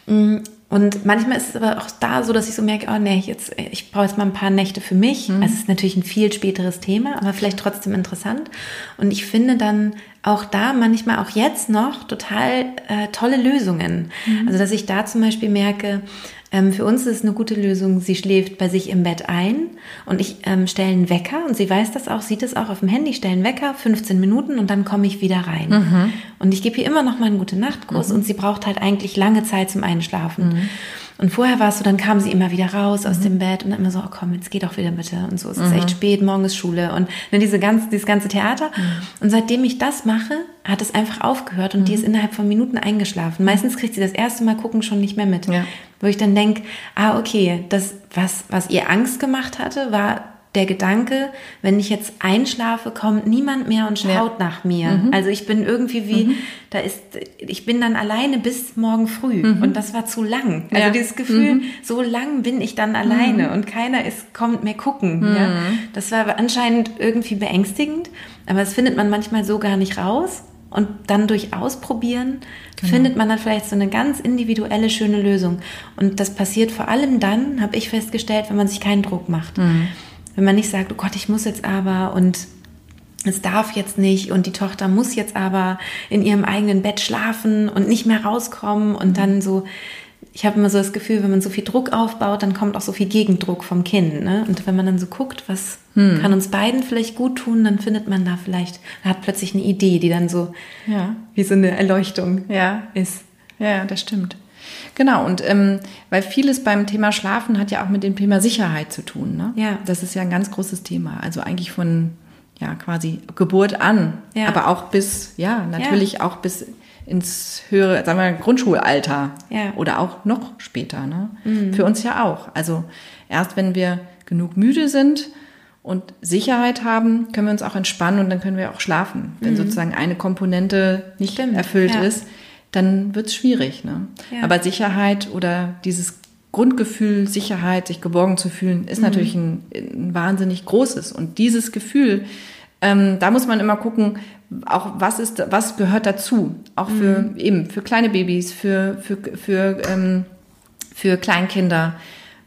Mm, Und manchmal ist es aber auch da so, dass ich so merke, oh nee, jetzt, ich brauche jetzt mal ein paar Nächte für mich. Mhm. Also es ist natürlich ein viel späteres Thema, aber vielleicht trotzdem interessant. Und ich finde dann auch da manchmal auch jetzt noch total äh, tolle Lösungen. Mhm. Also dass ich da zum Beispiel merke, ähm, für uns ist es eine gute Lösung, sie schläft bei sich im Bett ein und ich ähm, stelle einen Wecker und sie weiß das auch, sieht es auch auf dem Handy, stelle einen Wecker, 15 Minuten und dann komme ich wieder rein. Mhm. Und ich gebe ihr immer noch mal einen gute Nachtkurs mhm. und sie braucht halt eigentlich lange Zeit zum Einschlafen. Mhm. Und vorher war es so, dann kam sie immer wieder raus aus mhm. dem Bett und dann immer so, oh komm, jetzt geh doch wieder bitte. Und so, es ist echt mhm. spät, morgen ist Schule und ne, diese ganze, dieses ganze Theater. Mhm. Und seitdem ich das mache, hat es einfach aufgehört und die ist innerhalb von Minuten eingeschlafen. Meistens kriegt sie das erste Mal gucken schon nicht mehr mit. Ja. Wo ich dann denke, ah, okay, das, was, was ihr Angst gemacht hatte, war der Gedanke, wenn ich jetzt einschlafe, kommt niemand mehr und schaut ja. nach mir. Mhm. Also ich bin irgendwie wie, mhm. da ist, ich bin dann alleine bis morgen früh mhm. und das war zu lang. Also ja. dieses Gefühl, mhm. so lang bin ich dann alleine mhm. und keiner ist, kommt mehr gucken. Ja? Mhm. Das war anscheinend irgendwie beängstigend, aber das findet man manchmal so gar nicht raus. Und dann durch Ausprobieren genau. findet man dann vielleicht so eine ganz individuelle, schöne Lösung. Und das passiert vor allem dann, habe ich festgestellt, wenn man sich keinen Druck macht. Mhm. Wenn man nicht sagt, oh Gott, ich muss jetzt aber und es darf jetzt nicht und die Tochter muss jetzt aber in ihrem eigenen Bett schlafen und nicht mehr rauskommen und dann so, ich habe immer so das Gefühl, wenn man so viel Druck aufbaut, dann kommt auch so viel Gegendruck vom Kind. Ne? Und wenn man dann so guckt, was hm. kann uns beiden vielleicht gut tun, dann findet man da vielleicht, hat plötzlich eine Idee, die dann so ja. wie so eine Erleuchtung ja. ist. Ja, das stimmt. Genau, und ähm, weil vieles beim Thema Schlafen hat ja auch mit dem Thema Sicherheit zu tun. Ne? Ja. Das ist ja ein ganz großes Thema. Also eigentlich von ja quasi Geburt an, ja. aber auch bis, ja, natürlich ja. auch bis ins höhere, sagen wir, Grundschulalter ja. oder auch noch später. Ne? Mhm. Für uns ja auch. Also erst wenn wir genug müde sind und Sicherheit haben, können wir uns auch entspannen und dann können wir auch schlafen. Wenn mhm. sozusagen eine Komponente nicht Stimmt. erfüllt ist, dann wird es schwierig. Ne? Ja. Aber Sicherheit oder dieses Grundgefühl, Sicherheit, sich geborgen zu fühlen, ist mhm. natürlich ein, ein, wahnsinnig großes. Und dieses Gefühl, ähm, da muss man immer gucken, auch was ist, was gehört dazu, auch für mhm. eben für kleine Babys, für für für ähm, für Kleinkinder.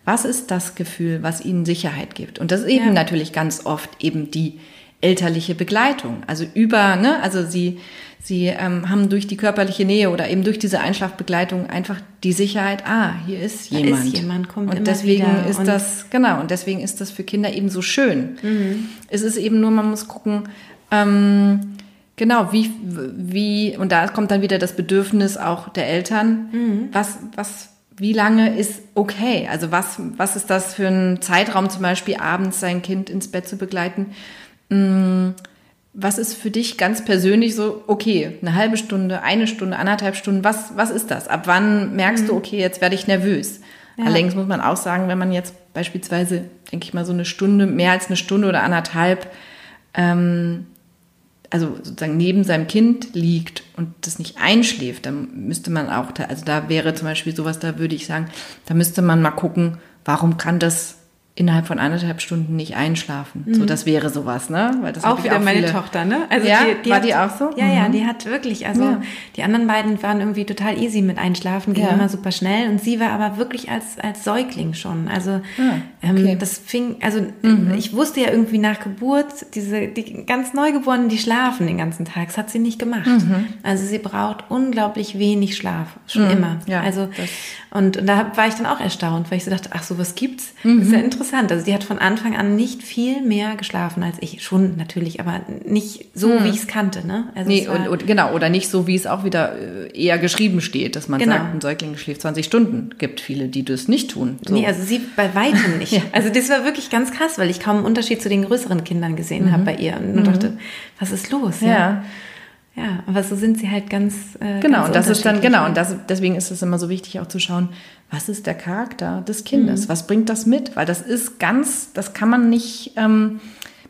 Was ist das Gefühl, was ihnen Sicherheit gibt? Und das ist eben ja. natürlich ganz oft eben die elterliche Begleitung. Also über, ne, also sie, sie ähm, haben durch die körperliche Nähe oder eben durch diese Einschlafbegleitung einfach die Sicherheit, ah, hier ist jemand. Da ist jemand, kommt und deswegen wieder. ist und das, genau, und deswegen ist das für Kinder eben so schön. Mhm. Es ist eben nur, man muss gucken, ähm, genau, wie, wie, und da kommt dann wieder das Bedürfnis auch der Eltern, mhm. was, was, wie lange ist okay? Also was, was ist das für ein Zeitraum, zum Beispiel abends sein Kind ins Bett zu begleiten? Mm, was ist für dich ganz persönlich so, okay, eine halbe Stunde, eine Stunde, anderthalb Stunden, was, was ist das? Ab wann merkst mhm. du, okay, jetzt werde ich nervös? Ja. Allerdings muss man auch sagen, wenn man jetzt beispielsweise, denke ich mal, so eine Stunde, mehr als eine Stunde oder anderthalb, ähm, also sozusagen neben seinem Kind liegt und das nicht einschläft, dann müsste man auch, also da wäre zum Beispiel sowas, da würde ich sagen, da müsste man mal gucken, warum kann das innerhalb von anderthalb Stunden nicht einschlafen. Mhm. So, das wäre sowas, ne? Weil das auch wieder auch meine Tochter, ne? Also ja, die, die war hat, die auch so? Ja, mhm. ja, die hat wirklich, also ja. die anderen beiden waren irgendwie total easy mit Einschlafen, ging ja. immer super schnell und sie war aber wirklich als als Säugling schon. Also ah, ähm, okay. ähm, das fing, also mhm. ich wusste ja irgendwie nach Geburt diese die ganz Neugeborenen, die schlafen den ganzen Tag. Das hat sie nicht gemacht. Mhm. Also sie braucht unglaublich wenig Schlaf, schon mhm. immer. Ja, also und, und da war ich dann auch erstaunt, weil ich so dachte, ach so was gibt's? Das ist ja interessant interessant. Also die hat von Anfang an nicht viel mehr geschlafen als ich. Schon natürlich, aber nicht so, hm. wie ich es kannte. Ne? Also nee, und, und, genau, oder nicht so, wie es auch wieder äh, eher geschrieben steht, dass man genau. sagt, ein Säugling schläft 20 Stunden. Gibt viele, die das nicht tun. So. Nee, also sie bei weitem nicht. ja. Also das war wirklich ganz krass, weil ich kaum einen Unterschied zu den größeren Kindern gesehen mhm. habe bei ihr und mhm. dachte, was ist los? ja. ja. Ja, aber so sind sie halt ganz. Äh, genau, ganz und das ist dann, genau, und das, deswegen ist es immer so wichtig auch zu schauen, was ist der Charakter des Kindes? Mhm. Was bringt das mit? Weil das ist ganz, das kann man nicht ähm,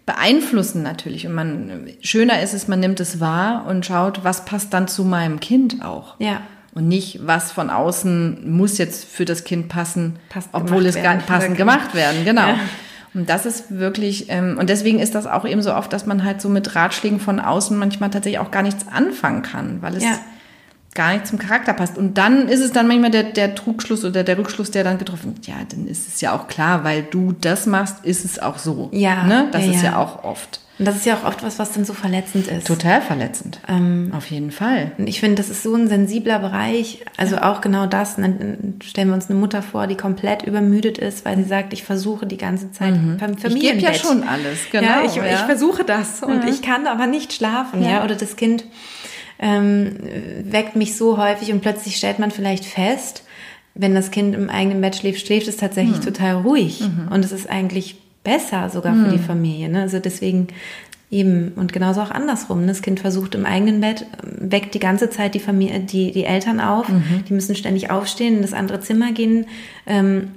beeinflussen natürlich. Und man, schöner ist es, man nimmt es wahr und schaut, was passt dann zu meinem Kind auch. Ja. Und nicht, was von außen muss jetzt für das Kind passen, Passt obwohl es gar nicht passend gemacht werden. Genau. Ja. Und das ist wirklich, ähm, und deswegen ist das auch eben so oft, dass man halt so mit Ratschlägen von außen manchmal tatsächlich auch gar nichts anfangen kann, weil es, ja. Gar nicht zum Charakter passt. Und dann ist es dann manchmal der, der Trugschluss oder der Rückschluss, der dann getroffen wird. Ja, dann ist es ja auch klar, weil du das machst, ist es auch so. Ja. Ne? Das ja, ist ja. ja. auch oft. Und das ist ja auch oft was, was dann so verletzend ist. Total verletzend. Ähm, Auf jeden Fall. Und ich finde, das ist so ein sensibler Bereich. Also auch genau das. Dann stellen wir uns eine Mutter vor, die komplett übermüdet ist, weil sie sagt, ich versuche die ganze Zeit mhm. beim Ich gebe ja schon alles, genau. Ja, ich, ich versuche das und Ja. ich kann aber nicht schlafen. Ja. Ja. Oder das Kind ähm, weckt mich so häufig und plötzlich stellt man vielleicht fest, wenn das Kind im eigenen Bett schläft, schläft es tatsächlich total ruhig. Und es ist eigentlich besser sogar für die Familie. Ne? Also deswegen eben und genauso auch andersrum. ne? Das Kind versucht im eigenen Bett, ähm, weckt die ganze Zeit die Familie, die, die Eltern auf. Die müssen ständig aufstehen, in das andere Zimmer gehen. Ähm,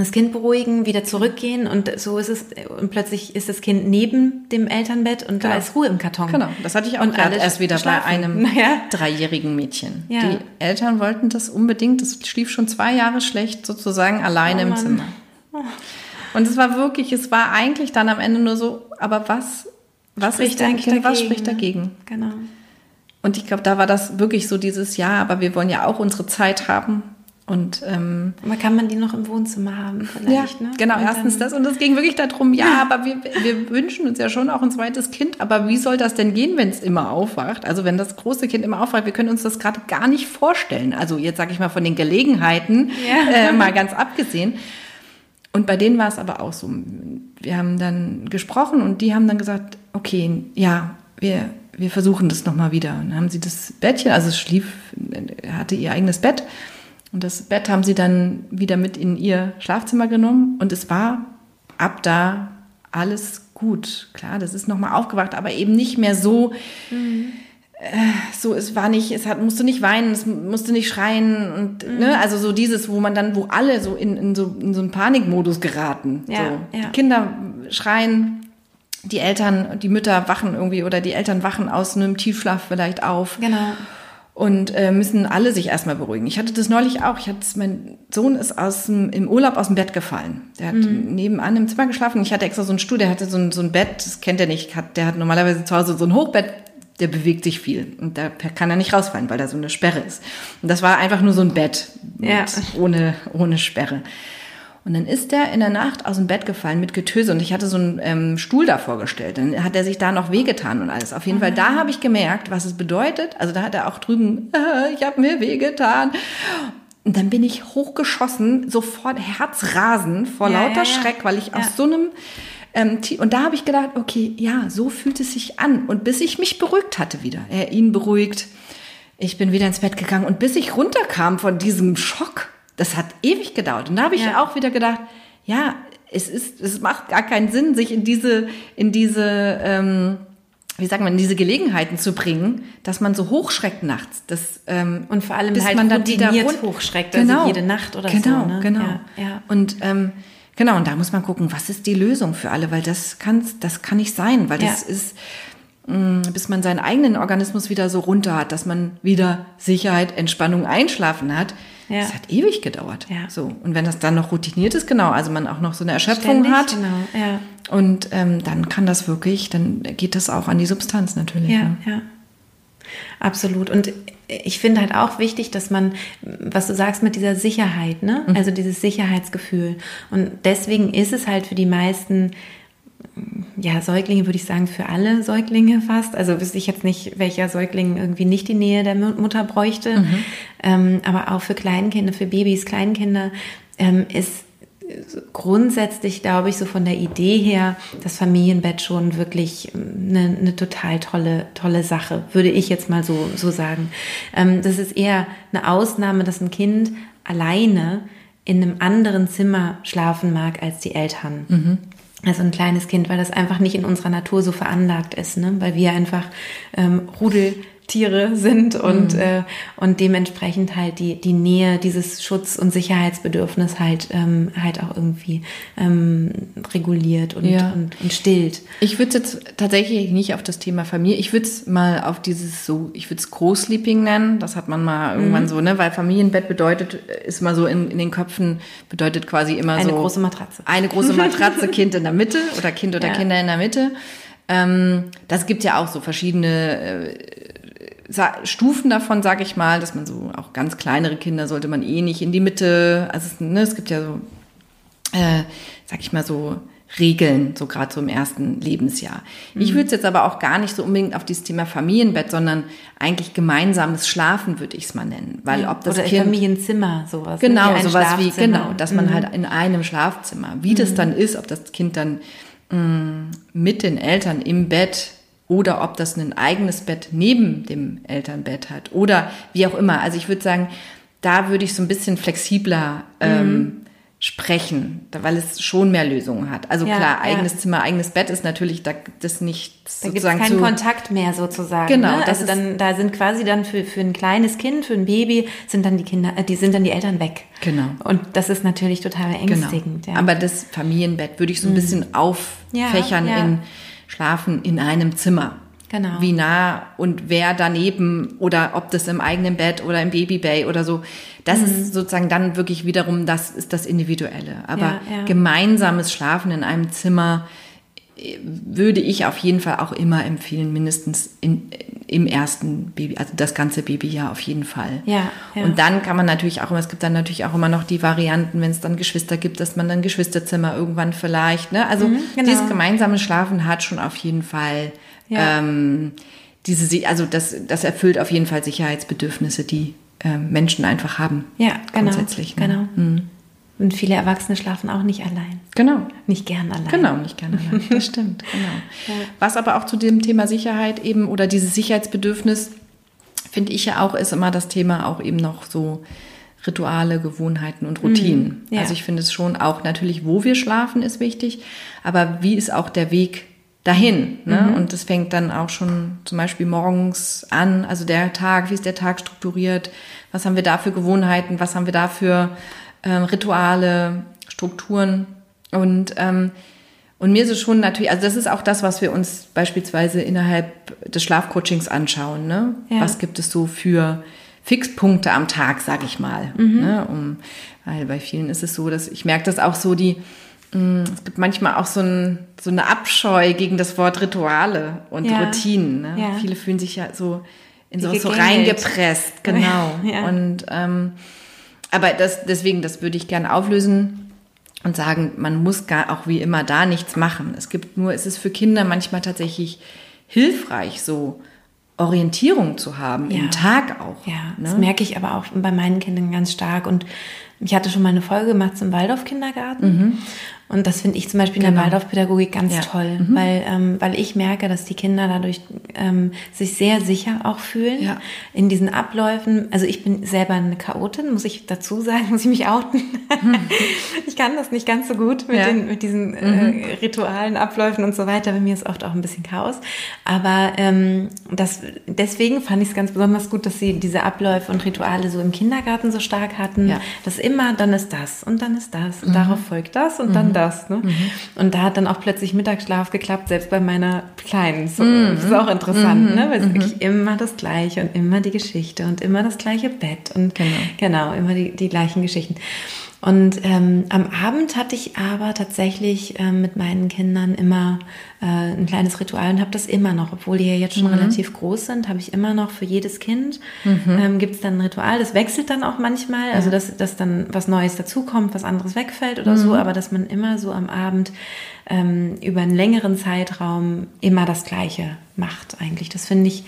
das Kind beruhigen, wieder zurückgehen und so ist es und plötzlich ist das Kind neben dem Elternbett und da Genau. ist Ruhe im Karton. Genau, das hatte ich auch Und gerade erst wieder schlafen. bei einem Naja. dreijährigen Mädchen. Ja. Die Eltern wollten das unbedingt, das schlief schon zwei Jahre schlecht, sozusagen alleine Oh im. Zimmer. Und es war wirklich, es war eigentlich dann am Ende nur so, aber was, was ist denn, Kind, was spricht ne? dagegen? Genau. Und ich glaube, da war das wirklich so dieses Ja, aber wir wollen ja auch unsere Zeit haben. Und ähm, Aber kann man die noch im Wohnzimmer haben vielleicht, ne? Genau, Und erstens das und es ging wirklich darum, ja, aber wir, wir wünschen uns ja schon auch ein zweites Kind, aber wie soll das denn gehen, wenn es immer aufwacht? Also wenn das große Kind immer aufwacht, wir können uns das gerade gar nicht vorstellen. Also jetzt sage ich mal von den Gelegenheiten, Ja. äh, mal ganz abgesehen. Und bei denen war es aber auch so. Wir haben dann gesprochen und die haben dann gesagt, okay, ja, wir, wir versuchen das nochmal wieder. Und dann haben sie das Bettchen, also es schlief, hatte ihr eigenes Bett. Und das Bett haben sie dann wieder mit in ihr Schlafzimmer genommen. Und es war ab da alles gut. Klar, das ist nochmal aufgewacht, aber eben nicht mehr so, äh, so, es war nicht, es hat, musste nicht weinen, es musste nicht schreien und, Mhm. ne, also so dieses, wo man dann, wo alle so in, in so, in so einen Panikmodus geraten. Ja, so. ja. Die Kinder schreien, die Eltern, die Mütter wachen irgendwie oder die Eltern wachen aus einem Tiefschlaf vielleicht auf Genau. Und äh, müssen alle sich erstmal beruhigen. Ich hatte das neulich auch. Ich hatte, mein Sohn ist aus dem, im Urlaub aus dem Bett gefallen. Der hat nebenan im Zimmer geschlafen. Ich hatte extra so einen Stuhl, der hatte so ein, so ein Bett, das kennt er nicht. Hat, der hat normalerweise zu Hause so ein Hochbett, der bewegt sich viel. Und da kann er nicht rausfallen, weil da so eine Sperre ist. Und das war einfach nur so ein Bett Ja. ohne, ohne Sperre. Und dann ist der in der Nacht aus dem Bett gefallen mit Getöse und ich hatte so einen ähm, Stuhl davor gestellt. Dann hat er sich da noch wehgetan und alles. Auf jeden Fall, da habe ich gemerkt, was es bedeutet. Also da hat er auch drüben, äh, ich habe mir wehgetan. Und dann bin ich hochgeschossen, sofort Herzrasen vor Ja, lauter ja, ja. Schreck, weil ich aus so einem ähm, und da habe ich gedacht, okay, ja, so fühlt es sich an. Und bis ich mich beruhigt hatte wieder, er ihn beruhigt, ich bin wieder ins Bett gegangen und bis ich runterkam von diesem Schock, das hat ewig gedauert. Und da habe ich Ja. auch wieder gedacht, ja, es ist, es macht gar keinen Sinn, sich in diese, in diese, ähm, wie sagt man, in diese Gelegenheiten zu bringen, dass man so hochschreckt nachts. Das, ähm, Und vor allem bis halt man dann wieder routiniert rund- hochschreckt, also jede Nacht oder genau, so, ne? Genau, Ja, ja. Und ähm, genau, und da muss man gucken, was ist die Lösung für alle, weil das kann, das kann nicht sein, weil das Ja. ist, mh, bis man seinen eigenen Organismus wieder so runter hat, dass man wieder Sicherheit, Entspannung, Einschlafen hat. Ja. Das hat ewig gedauert. Ja. So. Und wenn das dann noch routiniert ist, genau, also man auch noch so eine Erschöpfung Ständig, hat, Genau, ja. und ähm, dann kann das wirklich, dann geht das auch an die Substanz natürlich. Ja, ne? ja. Absolut. Und ich finde halt auch wichtig, dass man, was du sagst mit dieser Sicherheit, ne? Also dieses Sicherheitsgefühl. Und deswegen ist es halt für die meisten, ja, Säuglinge würde ich sagen, für alle Säuglinge fast. Also wüsste ich jetzt nicht, welcher Säugling irgendwie nicht die Nähe der Mu- Mutter bräuchte. Ähm, aber auch für Kleinkinder, für Babys, Kleinkinder ähm, ist grundsätzlich, glaube ich, so von der Idee her, das Familienbett schon wirklich ähm, eine, eine total tolle, tolle Sache, würde ich jetzt mal so, so sagen. Ähm, das ist eher eine Ausnahme, dass ein Kind alleine in einem anderen Zimmer schlafen mag als die Eltern. Also ein kleines Kind, weil das einfach nicht in unserer Natur so veranlagt ist, ne? weil wir einfach ähm, Rudeltiere sind und, äh, und dementsprechend halt die, die Nähe, dieses Schutz- und Sicherheitsbedürfnis halt, ähm, halt auch irgendwie ähm, reguliert und, Ja. und, und stillt. Ich würde jetzt tatsächlich nicht auf das Thema Familie, ich würde es mal auf dieses so, ich würde es Co-Sleeping nennen, das hat man mal Mhm. irgendwann so, ne, weil Familienbett bedeutet, ist mal so in, in den Köpfen, bedeutet quasi immer Eine so. große Matratze. Eine große Matratze, Kind in der Mitte oder Kind oder Ja. Kinder in der Mitte. Ähm, das gibt ja auch so verschiedene äh, Stufen davon, sage ich mal, dass man so auch ganz kleinere Kinder sollte man eh nicht in die Mitte. Also es, ne, es gibt ja so, äh, sag ich mal so Regeln, so gerade so im ersten Lebensjahr. Mhm. Ich würde es jetzt aber auch gar nicht so unbedingt auf dieses Thema Familienbett, sondern eigentlich gemeinsames Schlafen würde ich es mal nennen, weil ob das Oder Kind Familienzimmer sowas. genau ne? wie ein sowas wie genau, dass man Mhm. halt in einem Schlafzimmer, wie das dann ist, ob das Kind dann mh, mit den Eltern im Bett oder ob das ein eigenes Bett neben dem Elternbett hat oder wie auch immer. Also ich würde sagen, da würde ich so ein bisschen flexibler ähm, sprechen, da- weil es schon mehr Lösungen hat. Also Ja, klar, ja. eigenes Zimmer, eigenes Bett ist natürlich da es nicht Da sozusagen keinen zu, Kontakt mehr sozusagen. Genau, Ne? das Also dann, da sind quasi dann für, für ein kleines Kind, für ein Baby, sind dann die Kinder, äh, die sind dann die Eltern weg. Genau. Und das ist natürlich total Genau. ängstigend. Ja. Mhm. Aber das Familienbett würde ich so ein bisschen auffächern Ja, ja. in Schlafen in einem Zimmer. Genau. Wie nah und wer daneben oder ob das im eigenen Bett oder im Babybay oder so. Das Mhm. ist sozusagen dann wirklich wiederum, das ist das Individuelle. Aber Ja, ja. gemeinsames Schlafen in einem Zimmer äh, würde ich auf jeden Fall auch immer empfehlen, mindestens in, im ersten Baby, also das ganze Babyjahr auf jeden Fall. Ja, ja. Und dann kann man natürlich auch immer, es gibt dann natürlich auch immer noch die Varianten, wenn es dann Geschwister gibt, dass man dann Geschwisterzimmer irgendwann vielleicht, ne? Also genau. dieses gemeinsame Schlafen hat schon auf jeden Fall Ja. ähm, diese, also das, das erfüllt auf jeden Fall Sicherheitsbedürfnisse, die ähm, Menschen einfach haben. ja, genau. Grundsätzlich. Ne? Genau. Und viele Erwachsene schlafen auch nicht allein. Genau. Nicht gern allein. Genau, nicht gerne allein. Das stimmt, genau. Was aber auch zu dem Thema Sicherheit eben oder dieses Sicherheitsbedürfnis, finde ich ja auch, ist immer das Thema auch eben noch so Rituale, Gewohnheiten und Routinen. Mhm, ja. Also ich finde es schon auch natürlich, wo wir schlafen, ist wichtig, aber wie ist auch der Weg dahin? Ne? Mhm. Und das fängt dann auch schon zum Beispiel morgens an, also der Tag, wie ist der Tag strukturiert? Was haben wir da für Gewohnheiten? Was haben wir da für ähm, Rituale, Strukturen? Und ähm, und mir ist es schon natürlich, also das ist auch das, was wir uns beispielsweise innerhalb des Schlafcoachings anschauen. Ne? Ja. Was gibt es so für Fixpunkte am Tag, sag ich mal. Ne? Um, weil bei vielen ist es so, dass ich merke das auch so, die mh, es gibt manchmal auch so, ein, so eine Abscheu gegen das Wort Rituale und Ja. Routinen. Ne? Ja. Viele fühlen sich ja so in so, so reingepresst, genau. Ja. Und ähm, aber das, deswegen, das würde ich gerne auflösen und sagen, man muss gar auch wie immer da nichts machen. Es gibt nur, es ist für Kinder manchmal tatsächlich hilfreich, so Orientierung zu haben, Ja. im Tag auch. Ja, ne? das merke ich aber auch bei meinen Kindern ganz stark. Und ich hatte schon mal eine Folge gemacht zum Waldorf-Kindergarten. Und das finde ich zum Beispiel in der Genau. Waldorfpädagogik ganz Ja. toll, weil, ähm, weil ich merke, dass die Kinder dadurch ähm, sich sehr sicher auch fühlen Ja. in diesen Abläufen. Also ich bin selber eine Chaotin, muss ich dazu sagen, muss ich mich outen. ich kann das nicht ganz so gut mit, Ja. den, mit diesen äh, Ritualen, Abläufen und so weiter. Bei mir ist oft auch ein bisschen Chaos. Aber ähm, das, deswegen fand ich es ganz besonders gut, dass sie diese Abläufe und Rituale so im Kindergarten so stark hatten. Ja. Dass immer, dann ist das und dann ist das und darauf folgt das und dann das. Ne? Und da hat dann auch plötzlich Mittagsschlaf geklappt, selbst bei meiner Kleinen. So, Das ist auch interessant, ne? weil es wirklich immer das Gleiche und immer die Geschichte und immer das gleiche Bett und Genau. genau immer die, die gleichen Geschichten. Und ähm, am Abend hatte ich aber tatsächlich ähm, mit meinen Kindern immer äh, ein kleines Ritual und habe das immer noch, obwohl die ja jetzt schon relativ groß sind, habe ich immer noch für jedes Kind ähm, gibt es dann ein Ritual. Das wechselt dann auch manchmal, also dass, dass dann was Neues dazukommt, was anderes wegfällt oder so, aber dass man immer so am Abend ähm, über einen längeren Zeitraum immer das Gleiche macht eigentlich. Das finde ich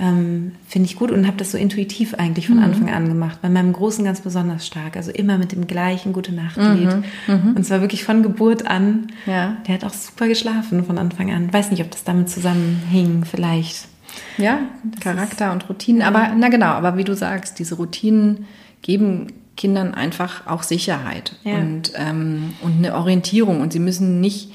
ähm, finde ich gut und habe das so intuitiv eigentlich von Anfang an gemacht. Bei meinem Großen ganz besonders stark. Also immer mit dem gleichen Gute Nachtlied. Und zwar wirklich von Geburt an. Ja. Der hat auch super geschlafen von Anfang an. Weiß nicht, ob das damit zusammenhing, vielleicht. Ja, Charakter und Routinen. Aber na genau, aber wie du sagst, diese Routinen geben Kindern einfach auch Sicherheit Ja. und, ähm, und eine Orientierung. Und sie müssen nicht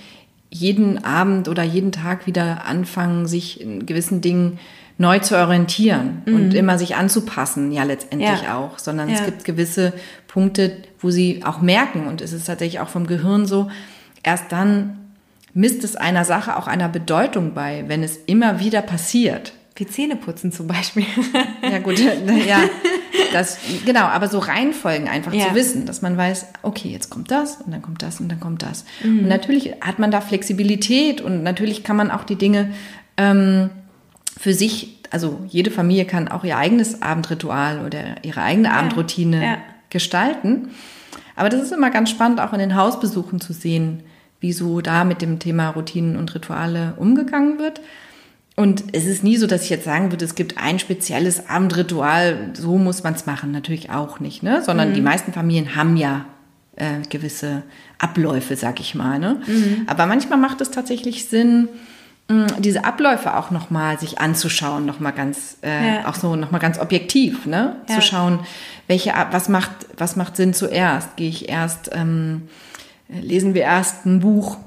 jeden Abend oder jeden Tag wieder anfangen, sich in gewissen Dingen neu zu orientieren und immer sich anzupassen, ja letztendlich Mhm. Ja. auch, sondern Ja. es gibt gewisse Punkte, wo sie auch merken und es ist tatsächlich auch vom Gehirn so, erst dann misst es einer Sache auch einer Bedeutung bei, wenn es immer wieder passiert. Wie Zähneputzen zum Beispiel. Ja gut, ja, das genau, aber so Reihenfolgen einfach Ja. zu wissen, dass man weiß, okay, jetzt kommt das und dann kommt das und dann kommt das. Mhm. Und natürlich hat man da Flexibilität und natürlich kann man auch die Dinge ähm, für sich also jede Familie kann auch ihr eigenes Abendritual oder ihre eigene ja, Abendroutine ja. gestalten. Aber das ist immer ganz spannend, auch in den Hausbesuchen zu sehen, wie so da mit dem Thema Routinen und Rituale umgegangen wird. Und es ist nie so, dass ich jetzt sagen würde, es gibt ein spezielles Abendritual, so muss man es machen. Natürlich auch nicht, ne? Sondern mhm. die meisten Familien haben ja äh, gewisse Abläufe, sag ich mal. Ne? Mhm. Aber manchmal macht es tatsächlich Sinn, diese Abläufe auch nochmal sich anzuschauen, nochmal ganz, äh, ja. auch so nochmal ganz objektiv, ne? Ja. Zu schauen, welche, was macht, was macht Sinn zuerst? Gehe ich erst, ähm, lesen wir erst ein Buch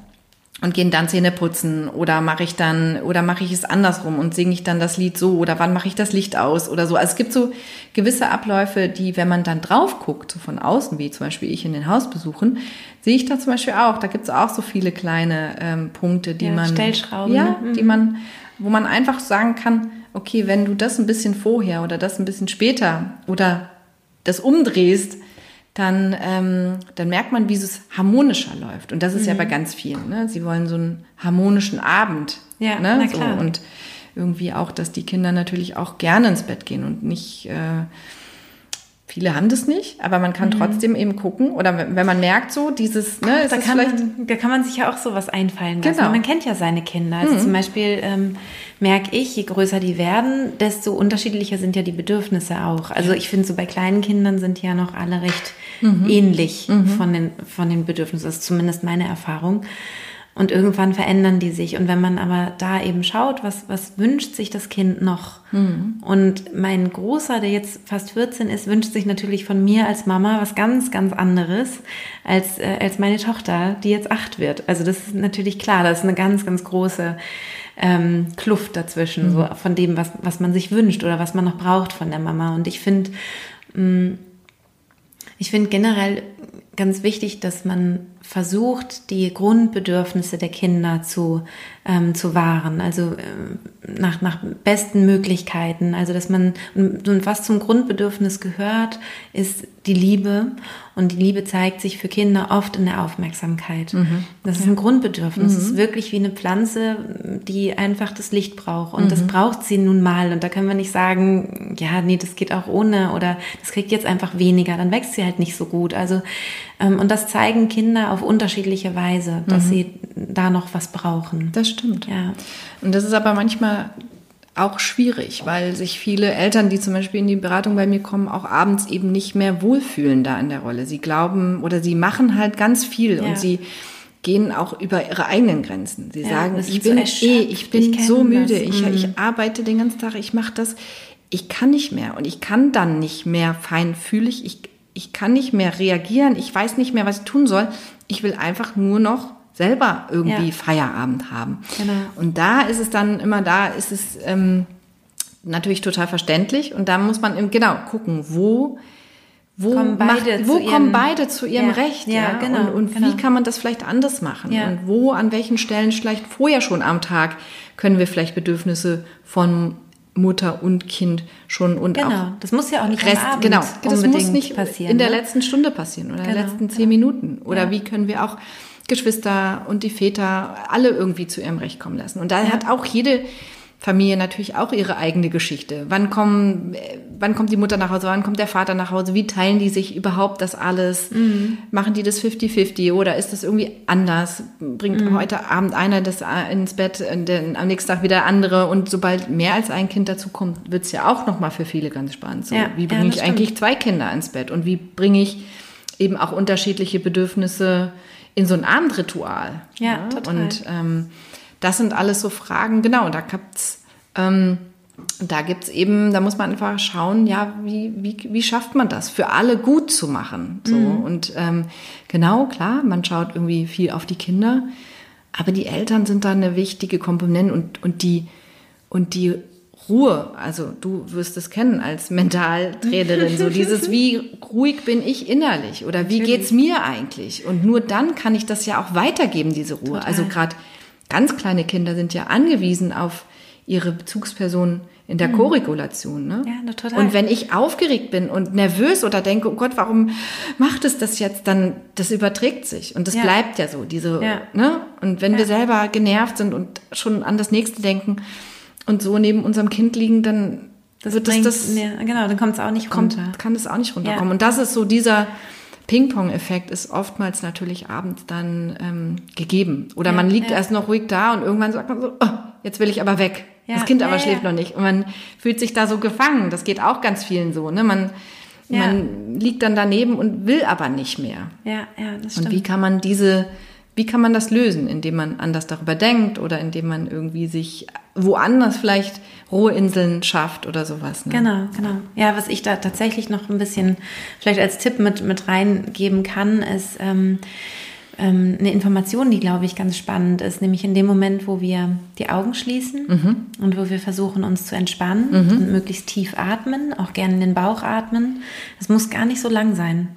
und gehen dann Zähne putzen oder mache ich dann oder mache ich es andersrum und singe ich dann das Lied so oder wann mache ich das Licht aus oder so. Also es gibt so gewisse Abläufe, die, wenn man dann drauf guckt, so von außen, wie zum Beispiel ich in den Hausbesuchen, sehe ich da zum Beispiel auch. Da gibt es auch so viele kleine ähm, Punkte, die ja, man Stellschrauben, ja, ne? die man, wo man einfach sagen kann, okay, wenn du das ein bisschen vorher oder das ein bisschen später oder das umdrehst, dann, ähm, dann merkt man, wie es harmonischer läuft. Und das ist mhm. ja bei ganz vielen. Ne? Sie wollen so einen harmonischen Abend. Ja, ne? na klar. So, und irgendwie auch, dass die Kinder natürlich auch gerne ins Bett gehen und nicht äh, Viele haben das nicht, aber man kann mhm. trotzdem eben gucken oder wenn man merkt so dieses, ne, da kann, man, da kann man sich ja auch sowas einfallen lassen. Genau. Man kennt ja seine Kinder. Also mhm. zum Beispiel ähm, merke ich, je größer die werden, desto unterschiedlicher sind ja die Bedürfnisse auch. Also ich finde so bei kleinen Kindern sind ja noch alle recht mhm. ähnlich mhm. von den von den Bedürfnissen. Das ist zumindest meine Erfahrung. Und irgendwann verändern die sich. Und wenn man aber da eben schaut, was, was wünscht sich das Kind noch? Mhm. Und mein Großer, der jetzt fast 14 ist, wünscht sich natürlich von mir als Mama was ganz, ganz anderes als, äh, als meine Tochter, die jetzt acht wird. Also das ist natürlich klar, das ist eine ganz, ganz große ähm, Kluft dazwischen, mhm. so von dem, was, was man sich wünscht oder was man noch braucht von der Mama. Und ich finde, mm, ich finde generell ganz wichtig, dass man versucht, die Grundbedürfnisse der Kinder zu, ähm, zu wahren, also äh, nach, nach besten Möglichkeiten. Also dass man, und was zum Grundbedürfnis gehört, ist die Liebe. Und die Liebe zeigt sich für Kinder oft in der Aufmerksamkeit. Mhm. Das ist ein Grundbedürfnis. Mhm. Es ist wirklich wie eine Pflanze, die einfach das Licht braucht. Und mhm. das braucht sie nun mal. Und da können wir nicht sagen, ja, nee, das geht auch ohne oder das kriegt jetzt einfach weniger. Dann wächst sie halt nicht so gut. Also, ähm, und das zeigen Kinder auf unterschiedliche Weise, dass mhm. sie da noch was brauchen. Das stimmt. Ja. Und das ist aber manchmal auch schwierig, weil sich viele Eltern, die zum Beispiel in die Beratung bei mir kommen, auch abends eben nicht mehr wohlfühlen da in der Rolle. Sie glauben oder sie machen halt ganz viel ja. und sie gehen auch über ihre eigenen Grenzen. Sie ja, sagen, ich bin so eh, ich bin ich so müde, ich, mhm. ich arbeite den ganzen Tag, ich mache das, ich kann nicht mehr und ich kann dann nicht mehr feinfühlig, ich, ich kann nicht mehr reagieren, ich weiß nicht mehr, was ich tun soll. Ich will einfach nur noch selber irgendwie ja. Feierabend haben. Genau. Und da ist es dann immer, da ist es ähm, natürlich total verständlich. Und da muss man eben genau gucken, wo wo, kommen beide, macht, wo kommen ihren, beide zu ihrem ja, Recht? Ja, ja? genau. Und, und genau. wie kann man das vielleicht anders machen? Ja. Und wo, an welchen Stellen vielleicht vorher schon am Tag können wir vielleicht Bedürfnisse von Mutter und Kind schon und genau. auch das muss ja auch nicht Rest, am Abend genau das muss nicht passieren in der ne? letzten Stunde passieren oder genau. in den letzten zehn Minuten oder wie können wir auch Geschwister und die Väter alle irgendwie zu ihrem Recht kommen lassen. Und da ja. hat auch jede Familie natürlich auch ihre eigene Geschichte. Wann kommen, wann kommt die Mutter nach Hause, wann kommt der Vater nach Hause, wie teilen die sich überhaupt das alles? Mhm. Machen die das 50-50 oder ist das irgendwie anders? Bringt mhm. heute Abend einer das ins Bett, denn am nächsten Tag wieder andere und sobald mehr als ein Kind dazu kommt, wird es ja auch nochmal für viele ganz spannend. So, ja. wie bringe ja, ich eigentlich zwei Kinder ins Bett und wie bringe ich eben auch unterschiedliche Bedürfnisse in so ein Abendritual. Ja, ja? total. Und ähm, das sind alles so Fragen, genau, da gibt's ähm, da gibt's eben, da muss man einfach schauen, ja, wie, wie, wie schafft man das, für alle gut zu machen. So. Mhm. Und ähm, genau, klar, man schaut irgendwie viel auf die Kinder, aber die Eltern sind da eine wichtige Komponente und, und die, und die Ruhe, also du wirst es kennen als Mentaltrainerin, so dieses, wie ruhig bin ich innerlich oder wie Natürlich. geht's mir eigentlich? Und nur dann kann ich das ja auch weitergeben, diese Ruhe. Total. Also gerade ganz kleine Kinder sind ja angewiesen auf ihre Bezugsperson in der mhm. Koregulation. Ne? Ja, total. Und wenn ich aufgeregt bin und nervös oder denke, oh Gott, warum macht es das jetzt, dann das überträgt sich und das ja. bleibt ja so. Diese, ja. ne? Und wenn wir selber genervt sind und schon an das nächste denken, und so neben unserem Kind liegen, dann Das wird bringt, das, das ja, genau, dann kommt es auch nicht kommt, runter. kann es auch nicht runterkommen. Ja. Und das ist so dieser Ping-Pong-Effekt ist oftmals natürlich abends dann ähm, gegeben. Oder Ja, man liegt ja. erst noch ruhig da und irgendwann sagt man so, oh, jetzt will ich aber weg. Das Kind aber schläft noch nicht. Und man fühlt sich da so gefangen. Das geht auch ganz vielen so. Ne? Man, man liegt dann daneben und will aber nicht mehr. Ja, ja, das Und stimmt. wie kann man diese, wie kann man das lösen? Indem man anders darüber denkt oder indem man irgendwie sich woanders vielleicht Ruheinseln schafft oder sowas. Ne? Genau, genau. Ja, was ich da tatsächlich noch ein bisschen vielleicht als Tipp mit, mit reingeben kann, ist ähm, ähm, eine Information, die, glaube ich, ganz spannend ist, nämlich in dem Moment, wo wir die Augen schließen und wo wir versuchen, uns zu entspannen und möglichst tief atmen, auch gerne in den Bauch atmen. Es muss gar nicht so lang sein.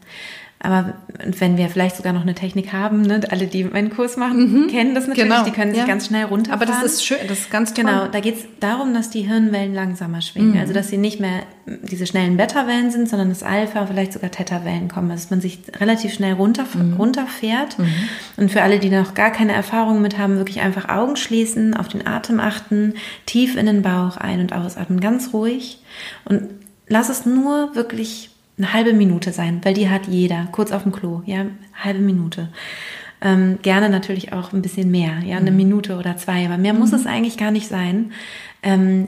Aber wenn wir vielleicht sogar noch eine Technik haben, ne, alle, die meinen Kurs machen, kennen das natürlich, Genau, die können sich ja. ganz schnell runterfahren. Aber das ist schön, das ist ganz toll. Genau, da geht es darum, dass die Hirnwellen langsamer schwingen. Mhm. Also, dass sie nicht mehr diese schnellen Beta-Wellen sind, sondern dass Alpha, vielleicht sogar Theta-Wellen kommen. Also, dass man sich relativ schnell runter, Mhm. runterfährt. Und für alle, die noch gar keine Erfahrung mit haben, wirklich einfach Augen schließen, auf den Atem achten, tief in den Bauch ein- und ausatmen, ganz ruhig. Und lass es nur wirklich eine halbe Minute sein, weil die hat jeder, kurz auf dem Klo, ja, halbe Minute. Ähm, gerne natürlich auch ein bisschen mehr, ja, eine Minute oder zwei, aber mehr muss es eigentlich gar nicht sein. Ähm,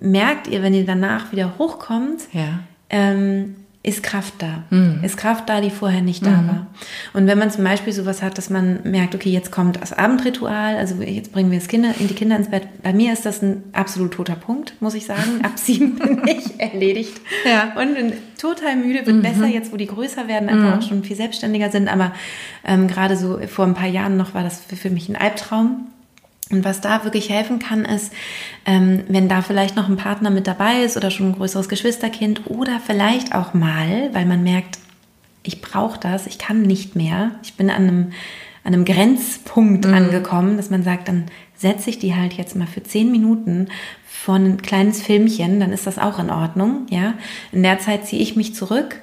merkt ihr, wenn ihr danach wieder hochkommt, Ja. ähm, ist Kraft da. Ist Kraft da, die vorher nicht da war. Und wenn man zum Beispiel sowas hat, dass man merkt, okay, jetzt kommt das Abendritual, also jetzt bringen wir das Kinder, die Kinder ins Bett. Bei mir ist das ein absolut toter Punkt, muss ich sagen. Ab sieben bin ich erledigt. Ja. Und bin total müde, wird besser jetzt, wo die größer werden, einfach auch schon viel selbstständiger sind. Aber ähm, gerade so vor ein paar Jahren noch war das für, für mich ein Albtraum. Und was da wirklich helfen kann, ist, ähm, wenn da vielleicht noch ein Partner mit dabei ist oder schon ein größeres Geschwisterkind oder vielleicht auch mal, weil man merkt, ich brauche das, ich kann nicht mehr, ich bin an einem, an einem Grenzpunkt angekommen, dass man sagt, dann setze ich die halt jetzt mal für zehn Minuten vor ein kleines Filmchen, dann ist das auch in Ordnung, ja. In der Zeit ziehe ich mich zurück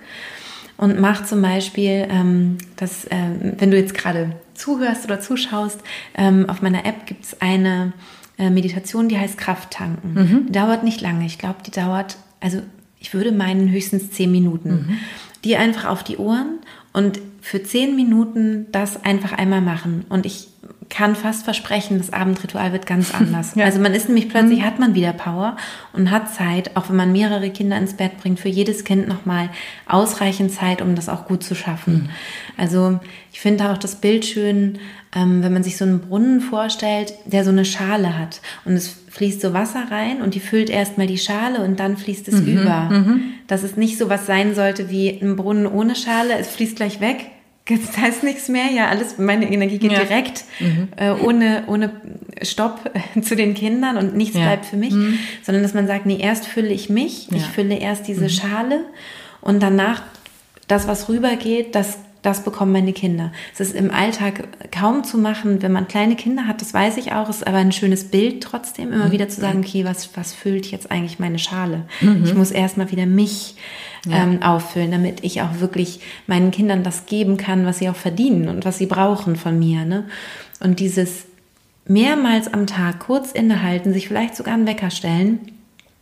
und mach zum Beispiel, ähm, das, ähm, wenn du jetzt gerade zuhörst oder zuschaust, ähm, auf meiner App gibt es eine äh, Meditation, die heißt Kraft tanken. Die dauert nicht lange. Ich glaube, die dauert, also ich würde meinen höchstens zehn Minuten. Die einfach auf die Ohren und für zehn Minuten das einfach einmal machen. Und ich kann fast versprechen, das Abendritual wird ganz anders. Ja. Also man ist nämlich plötzlich, hat man wieder Power und hat Zeit, auch wenn man mehrere Kinder ins Bett bringt, für jedes Kind nochmal ausreichend Zeit, um das auch gut zu schaffen. Also ich finde auch das Bild schön, ähm, wenn man sich so einen Brunnen vorstellt, der so eine Schale hat und es fließt so Wasser rein und die füllt erstmal die Schale und dann fließt es über. Dass es nicht so was sein sollte wie ein Brunnen ohne Schale, es fließt gleich weg. Jetzt heißt nichts mehr, ja, alles, meine Energie geht Ja. direkt, äh, ohne, ohne Stopp äh, zu den Kindern und nichts Ja. bleibt für mich, sondern dass man sagt, nee, erst fülle ich mich, ich Ja. fülle erst diese Schale und danach das, was rübergeht, das, das bekommen meine Kinder. Es ist im Alltag kaum zu machen, wenn man kleine Kinder hat, das weiß ich auch, ist aber ein schönes Bild trotzdem, immer wieder zu sagen, okay, was, was füllt jetzt eigentlich meine Schale? Ich muss erstmal wieder mich ähm, auffüllen, damit ich auch wirklich meinen Kindern das geben kann, was sie auch verdienen und was sie brauchen von mir. Ne? Und dieses mehrmals am Tag kurz innehalten, sich vielleicht sogar einen Wecker stellen,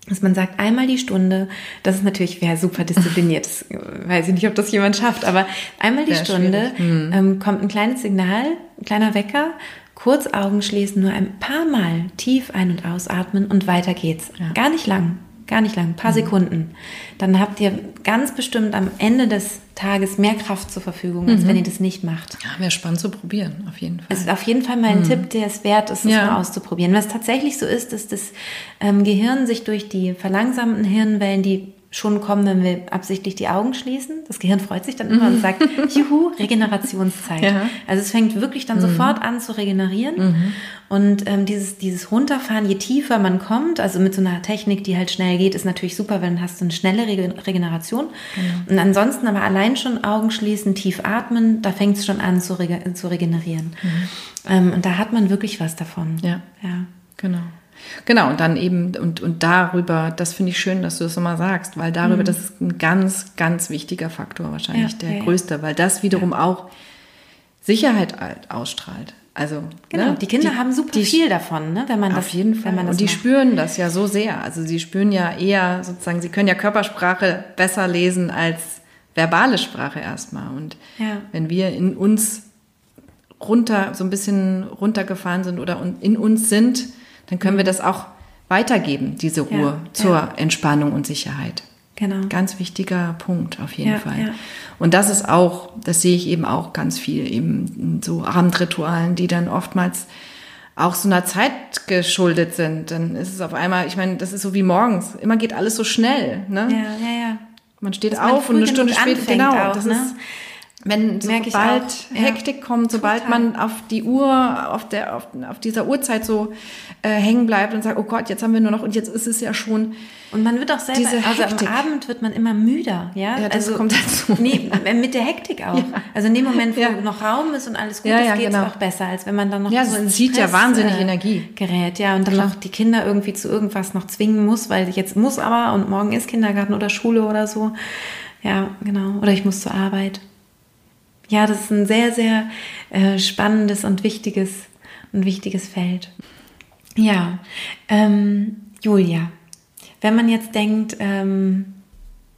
dass man sagt, einmal die Stunde, das ist natürlich, wer super diszipliniert ist, weiß ich nicht, ob das jemand schafft, aber einmal die Sehr Stunde. Mhm. ähm, kommt ein kleines Signal, ein kleiner Wecker, kurz Augen schließen, nur ein paar Mal tief ein- und ausatmen und weiter geht's. Gar nicht lang, gar nicht lang, ein Mhm. paar Sekunden. Dann habt ihr ganz bestimmt am Ende des Tages mehr Kraft zur Verfügung, Mhm. als wenn ihr das nicht macht. Ja, wäre spannend zu probieren, auf jeden Fall. Es ist auf jeden Fall mal ein Tipp, der es wert ist, es Ja. mal auszuprobieren. Was tatsächlich so ist, ist, dass das ähm, Gehirn sich durch die verlangsamten Hirnwellen, die schon kommen, wenn wir absichtlich die Augen schließen, das Gehirn freut sich dann immer und sagt, juhu, Regenerationszeit. Ja. Also es fängt wirklich dann sofort an zu regenerieren. Und ähm, dieses, dieses Runterfahren, je tiefer man kommt, also mit so einer Technik, die halt schnell geht, ist natürlich super, weil dann hast du eine schnelle Regen Regeneration. Und ansonsten aber allein schon Augen schließen, tief atmen, da fängt es schon an zu, rege zu regenerieren. Ähm, und da hat man wirklich was davon. Ja. ja. Genau. Genau, und dann eben, und, und darüber, das finde ich schön, dass du das nochmal sagst, weil darüber, das ist ein ganz, ganz wichtiger Faktor, wahrscheinlich Ja, der ja, ja. größte, weil das wiederum auch Sicherheit ausstrahlt. Also genau, ne? die Kinder die, haben super die, viel davon, ne? wenn man auf das, jeden Fall. Wenn man und die macht. spüren das ja so sehr. Also sie spüren ja eher sozusagen, sie können ja Körpersprache besser lesen als verbale Sprache erstmal. Und ja. wenn wir in uns runter, so ein bisschen runtergefahren sind oder in uns sind, dann können wir das auch weitergeben, diese Ruhe ja, zur ja. Entspannung und Sicherheit. Genau. Ganz wichtiger Punkt auf jeden ja, Fall. Ja. Und das ist auch, das sehe ich eben auch ganz viel, eben so Abendritualen, die dann oftmals auch so einer Zeit geschuldet sind. Dann ist es auf einmal, ich meine, das ist so wie morgens. Immer geht alles so schnell. Ne? Ja, ja, ja. Man steht Dass auf man und eine Stunde später, genau. Auch, das ne? ist, wenn sobald Hektik kommt, sobald Total. man auf die Uhr, auf der, auf, auf dieser Uhrzeit so äh, hängen bleibt und sagt, oh Gott, jetzt haben wir nur noch und jetzt ist es ja schon. Und man wird auch selber, also am Abend wird man immer müder, ja. ja das also kommt dazu. Nee, mit der Hektik auch. Ja. Also in dem Moment, wo ja. noch Raum ist und alles gut ja, ist, geht es genau. auch besser, als wenn man dann noch ja, so es zieht ja wahnsinnig äh, Energie gerät, ja, und dann Klar. noch die Kinder irgendwie zu irgendwas noch zwingen muss, weil jetzt muss aber und morgen ist Kindergarten oder Schule oder so. Ja, genau. Oder ich muss zur Arbeit ja, das ist ein sehr, sehr äh, spannendes und wichtiges, und wichtiges Feld. Ja, ähm, Julia, wenn man jetzt denkt, ähm,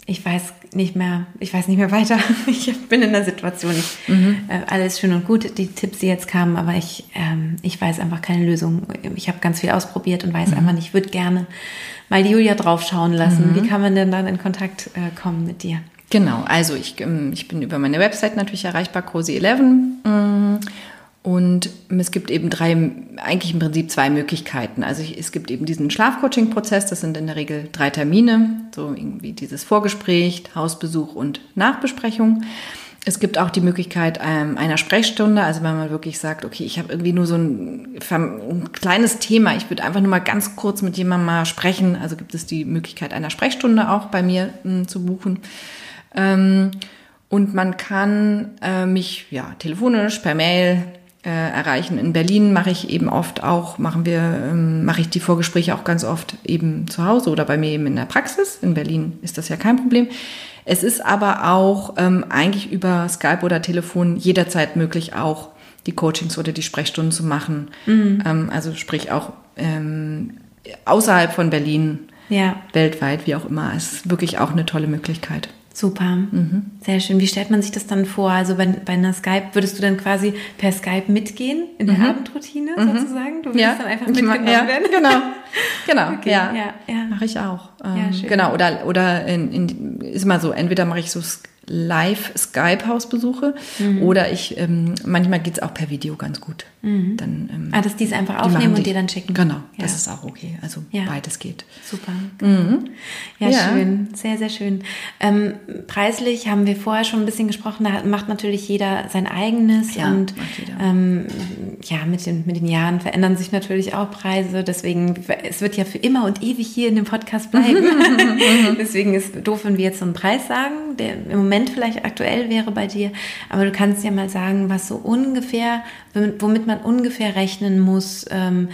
ich weiß nicht mehr, ich weiß nicht mehr weiter, ich bin in der Situation, ich, mhm. äh, alles schön und gut, die Tipps, die jetzt kamen, aber ich, ähm, ich weiß einfach keine Lösung. Ich habe ganz viel ausprobiert und weiß mhm. einfach nicht, ich würde gerne mal die Julia draufschauen lassen. Mhm. Wie kann man denn dann in Kontakt äh, kommen mit dir? Genau, also ich, ähm, ich bin über meine Website natürlich erreichbar, Cozy11. Mm, und es gibt eben drei, eigentlich im Prinzip zwei Möglichkeiten. Also es gibt eben diesen Schlafcoaching-Prozess, das sind in der Regel drei Termine, so irgendwie dieses Vorgespräch, Hausbesuch und Nachbesprechung. Es gibt auch die Möglichkeit ähm, einer Sprechstunde, also wenn man wirklich sagt, okay, ich habe irgendwie nur so ein, ein kleines Thema, ich würde einfach nur mal ganz kurz mit jemandem mal sprechen, also gibt es die Möglichkeit einer Sprechstunde auch bei mir hm, zu buchen. Ähm, und man kann äh, mich ja telefonisch, per Mail äh, erreichen. In Berlin mache ich eben oft auch, machen wir, ähm, mache ich die Vorgespräche auch ganz oft eben zu Hause oder bei mir eben in der Praxis. In Berlin ist das ja kein Problem. Es ist aber auch ähm, eigentlich über Skype oder Telefon jederzeit möglich, auch die Coachings oder die Sprechstunden zu machen. Mhm. Ähm, also sprich auch ähm, außerhalb von Berlin, ja. weltweit, wie auch immer. Es ist wirklich auch eine tolle Möglichkeit. Super, mhm. sehr schön. Wie stellt man sich das dann vor? Also bei, bei einer Skype, würdest du dann quasi per Skype mitgehen in der mhm. Abendroutine mhm. sozusagen? Du würdest ja. dann einfach mitgenommen ja, werden? Genau, genau, okay. ja, ja, ja. mache ich auch. Ähm, ja, schön. Genau, oder, oder in, in, ist immer so, entweder mache ich so Live-Skype-Hausbesuche mhm. oder ich, ähm, manchmal geht's auch per Video ganz gut. Mhm. Dann, ähm, ah, dass die es einfach aufnehmen und dir dann schicken. Genau, ja. das ist auch okay. Also ja. beides geht. Super. Mhm. Ja, ja, schön. Sehr, sehr schön. Ähm, preislich haben wir vorher schon ein bisschen gesprochen, da macht natürlich jeder sein eigenes ja, und ähm, ja, mit den, mit den Jahren verändern sich natürlich auch Preise. Deswegen, es wird ja für immer und ewig hier in dem Podcast bleiben. Deswegen ist doof, wenn wir jetzt so einen Preis sagen, der im Moment Moment vielleicht aktuell wäre bei dir, aber du kannst ja mal sagen, was so ungefähr, womit man ungefähr rechnen muss. Ähm,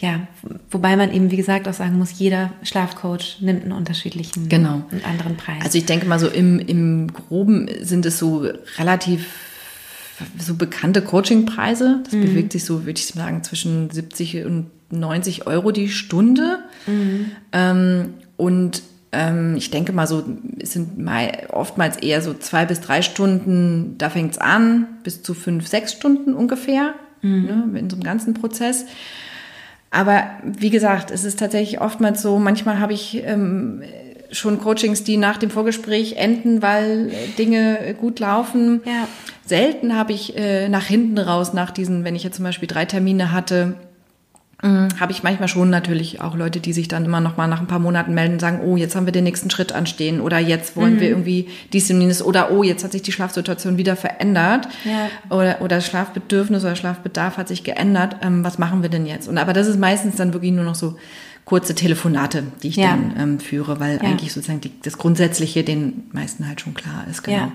ja, wobei man eben, wie gesagt, auch sagen muss, jeder Schlafcoach nimmt einen unterschiedlichen, genau. einen anderen Preis. Also ich denke mal so im, im Groben sind es so relativ so bekannte Coachingpreise. Das mhm. bewegt sich so, würde ich sagen, zwischen 70 und 90 Euro die Stunde. Mhm. Ähm, und ich denke mal so, es sind mal oftmals eher so zwei bis drei Stunden, da fängt's an, bis zu fünf, sechs Stunden ungefähr, mhm. ne, in so einem ganzen Prozess. Aber wie gesagt, es ist tatsächlich oftmals so, manchmal habe ich ähm, schon Coachings, die nach dem Vorgespräch enden, weil Dinge gut laufen. Ja. Selten habe ich äh, nach hinten raus, nach diesen, wenn ich jetzt zum Beispiel drei Termine hatte. Habe ich manchmal schon natürlich auch Leute, die sich dann immer noch mal nach ein paar Monaten melden und sagen, oh, jetzt haben wir den nächsten Schritt anstehen oder jetzt wollen mhm. wir irgendwie dies und jenes oder oh, jetzt hat sich die Schlafsituation wieder verändert ja. oder, oder Schlafbedürfnis oder Schlafbedarf hat sich geändert. Ähm, was machen wir denn jetzt? Und aber das ist meistens dann wirklich nur noch so kurze Telefonate, die ich ja. dann ähm, führe, weil ja. eigentlich sozusagen die, das Grundsätzliche den meisten halt schon klar ist. Genau. Ja,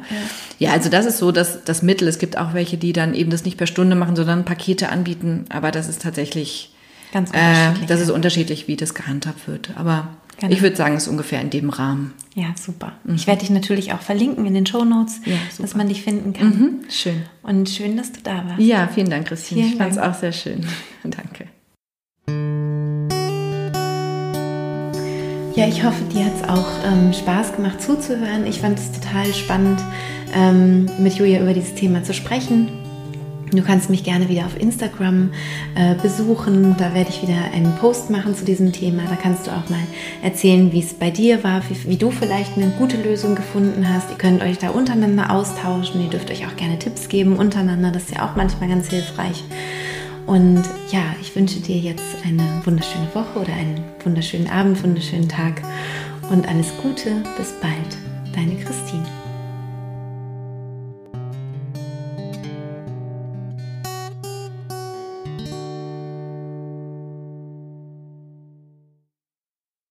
ja. also das ist so dass das Mittel. Es gibt auch welche, die dann eben das nicht per Stunde machen, sondern Pakete anbieten. Aber das ist tatsächlich Ganz unterschiedlich. Äh, das ist unterschiedlich, wie das gehandhabt wird. Aber genau. ich würde sagen, es ist ungefähr in dem Rahmen. Ja, super. Mhm. Ich werde dich natürlich auch verlinken in den Show Notes, ja, dass man dich finden kann. Mhm. Schön. Und schön, dass du da warst. Ja, vielen Dank, Christine. Vielen ich fand es auch sehr schön. Danke. Ja, ich hoffe, dir hat es auch ähm, Spaß gemacht zuzuhören. Ich fand es total spannend, ähm, mit Julia über dieses Thema zu sprechen. Du kannst mich gerne wieder auf Instagram äh, besuchen. Da werde ich wieder einen Post machen zu diesem Thema. Da kannst du auch mal erzählen, wie es bei dir war, wie, wie, du vielleicht eine gute Lösung gefunden hast. Ihr könnt euch da untereinander austauschen. Ihr dürft euch auch gerne Tipps geben untereinander. Das ist ja auch manchmal ganz hilfreich. Und ja, ich wünsche dir jetzt eine wunderschöne Woche oder einen wunderschönen Abend, wunderschönen Tag und alles Gute. Bis bald. Deine Christine.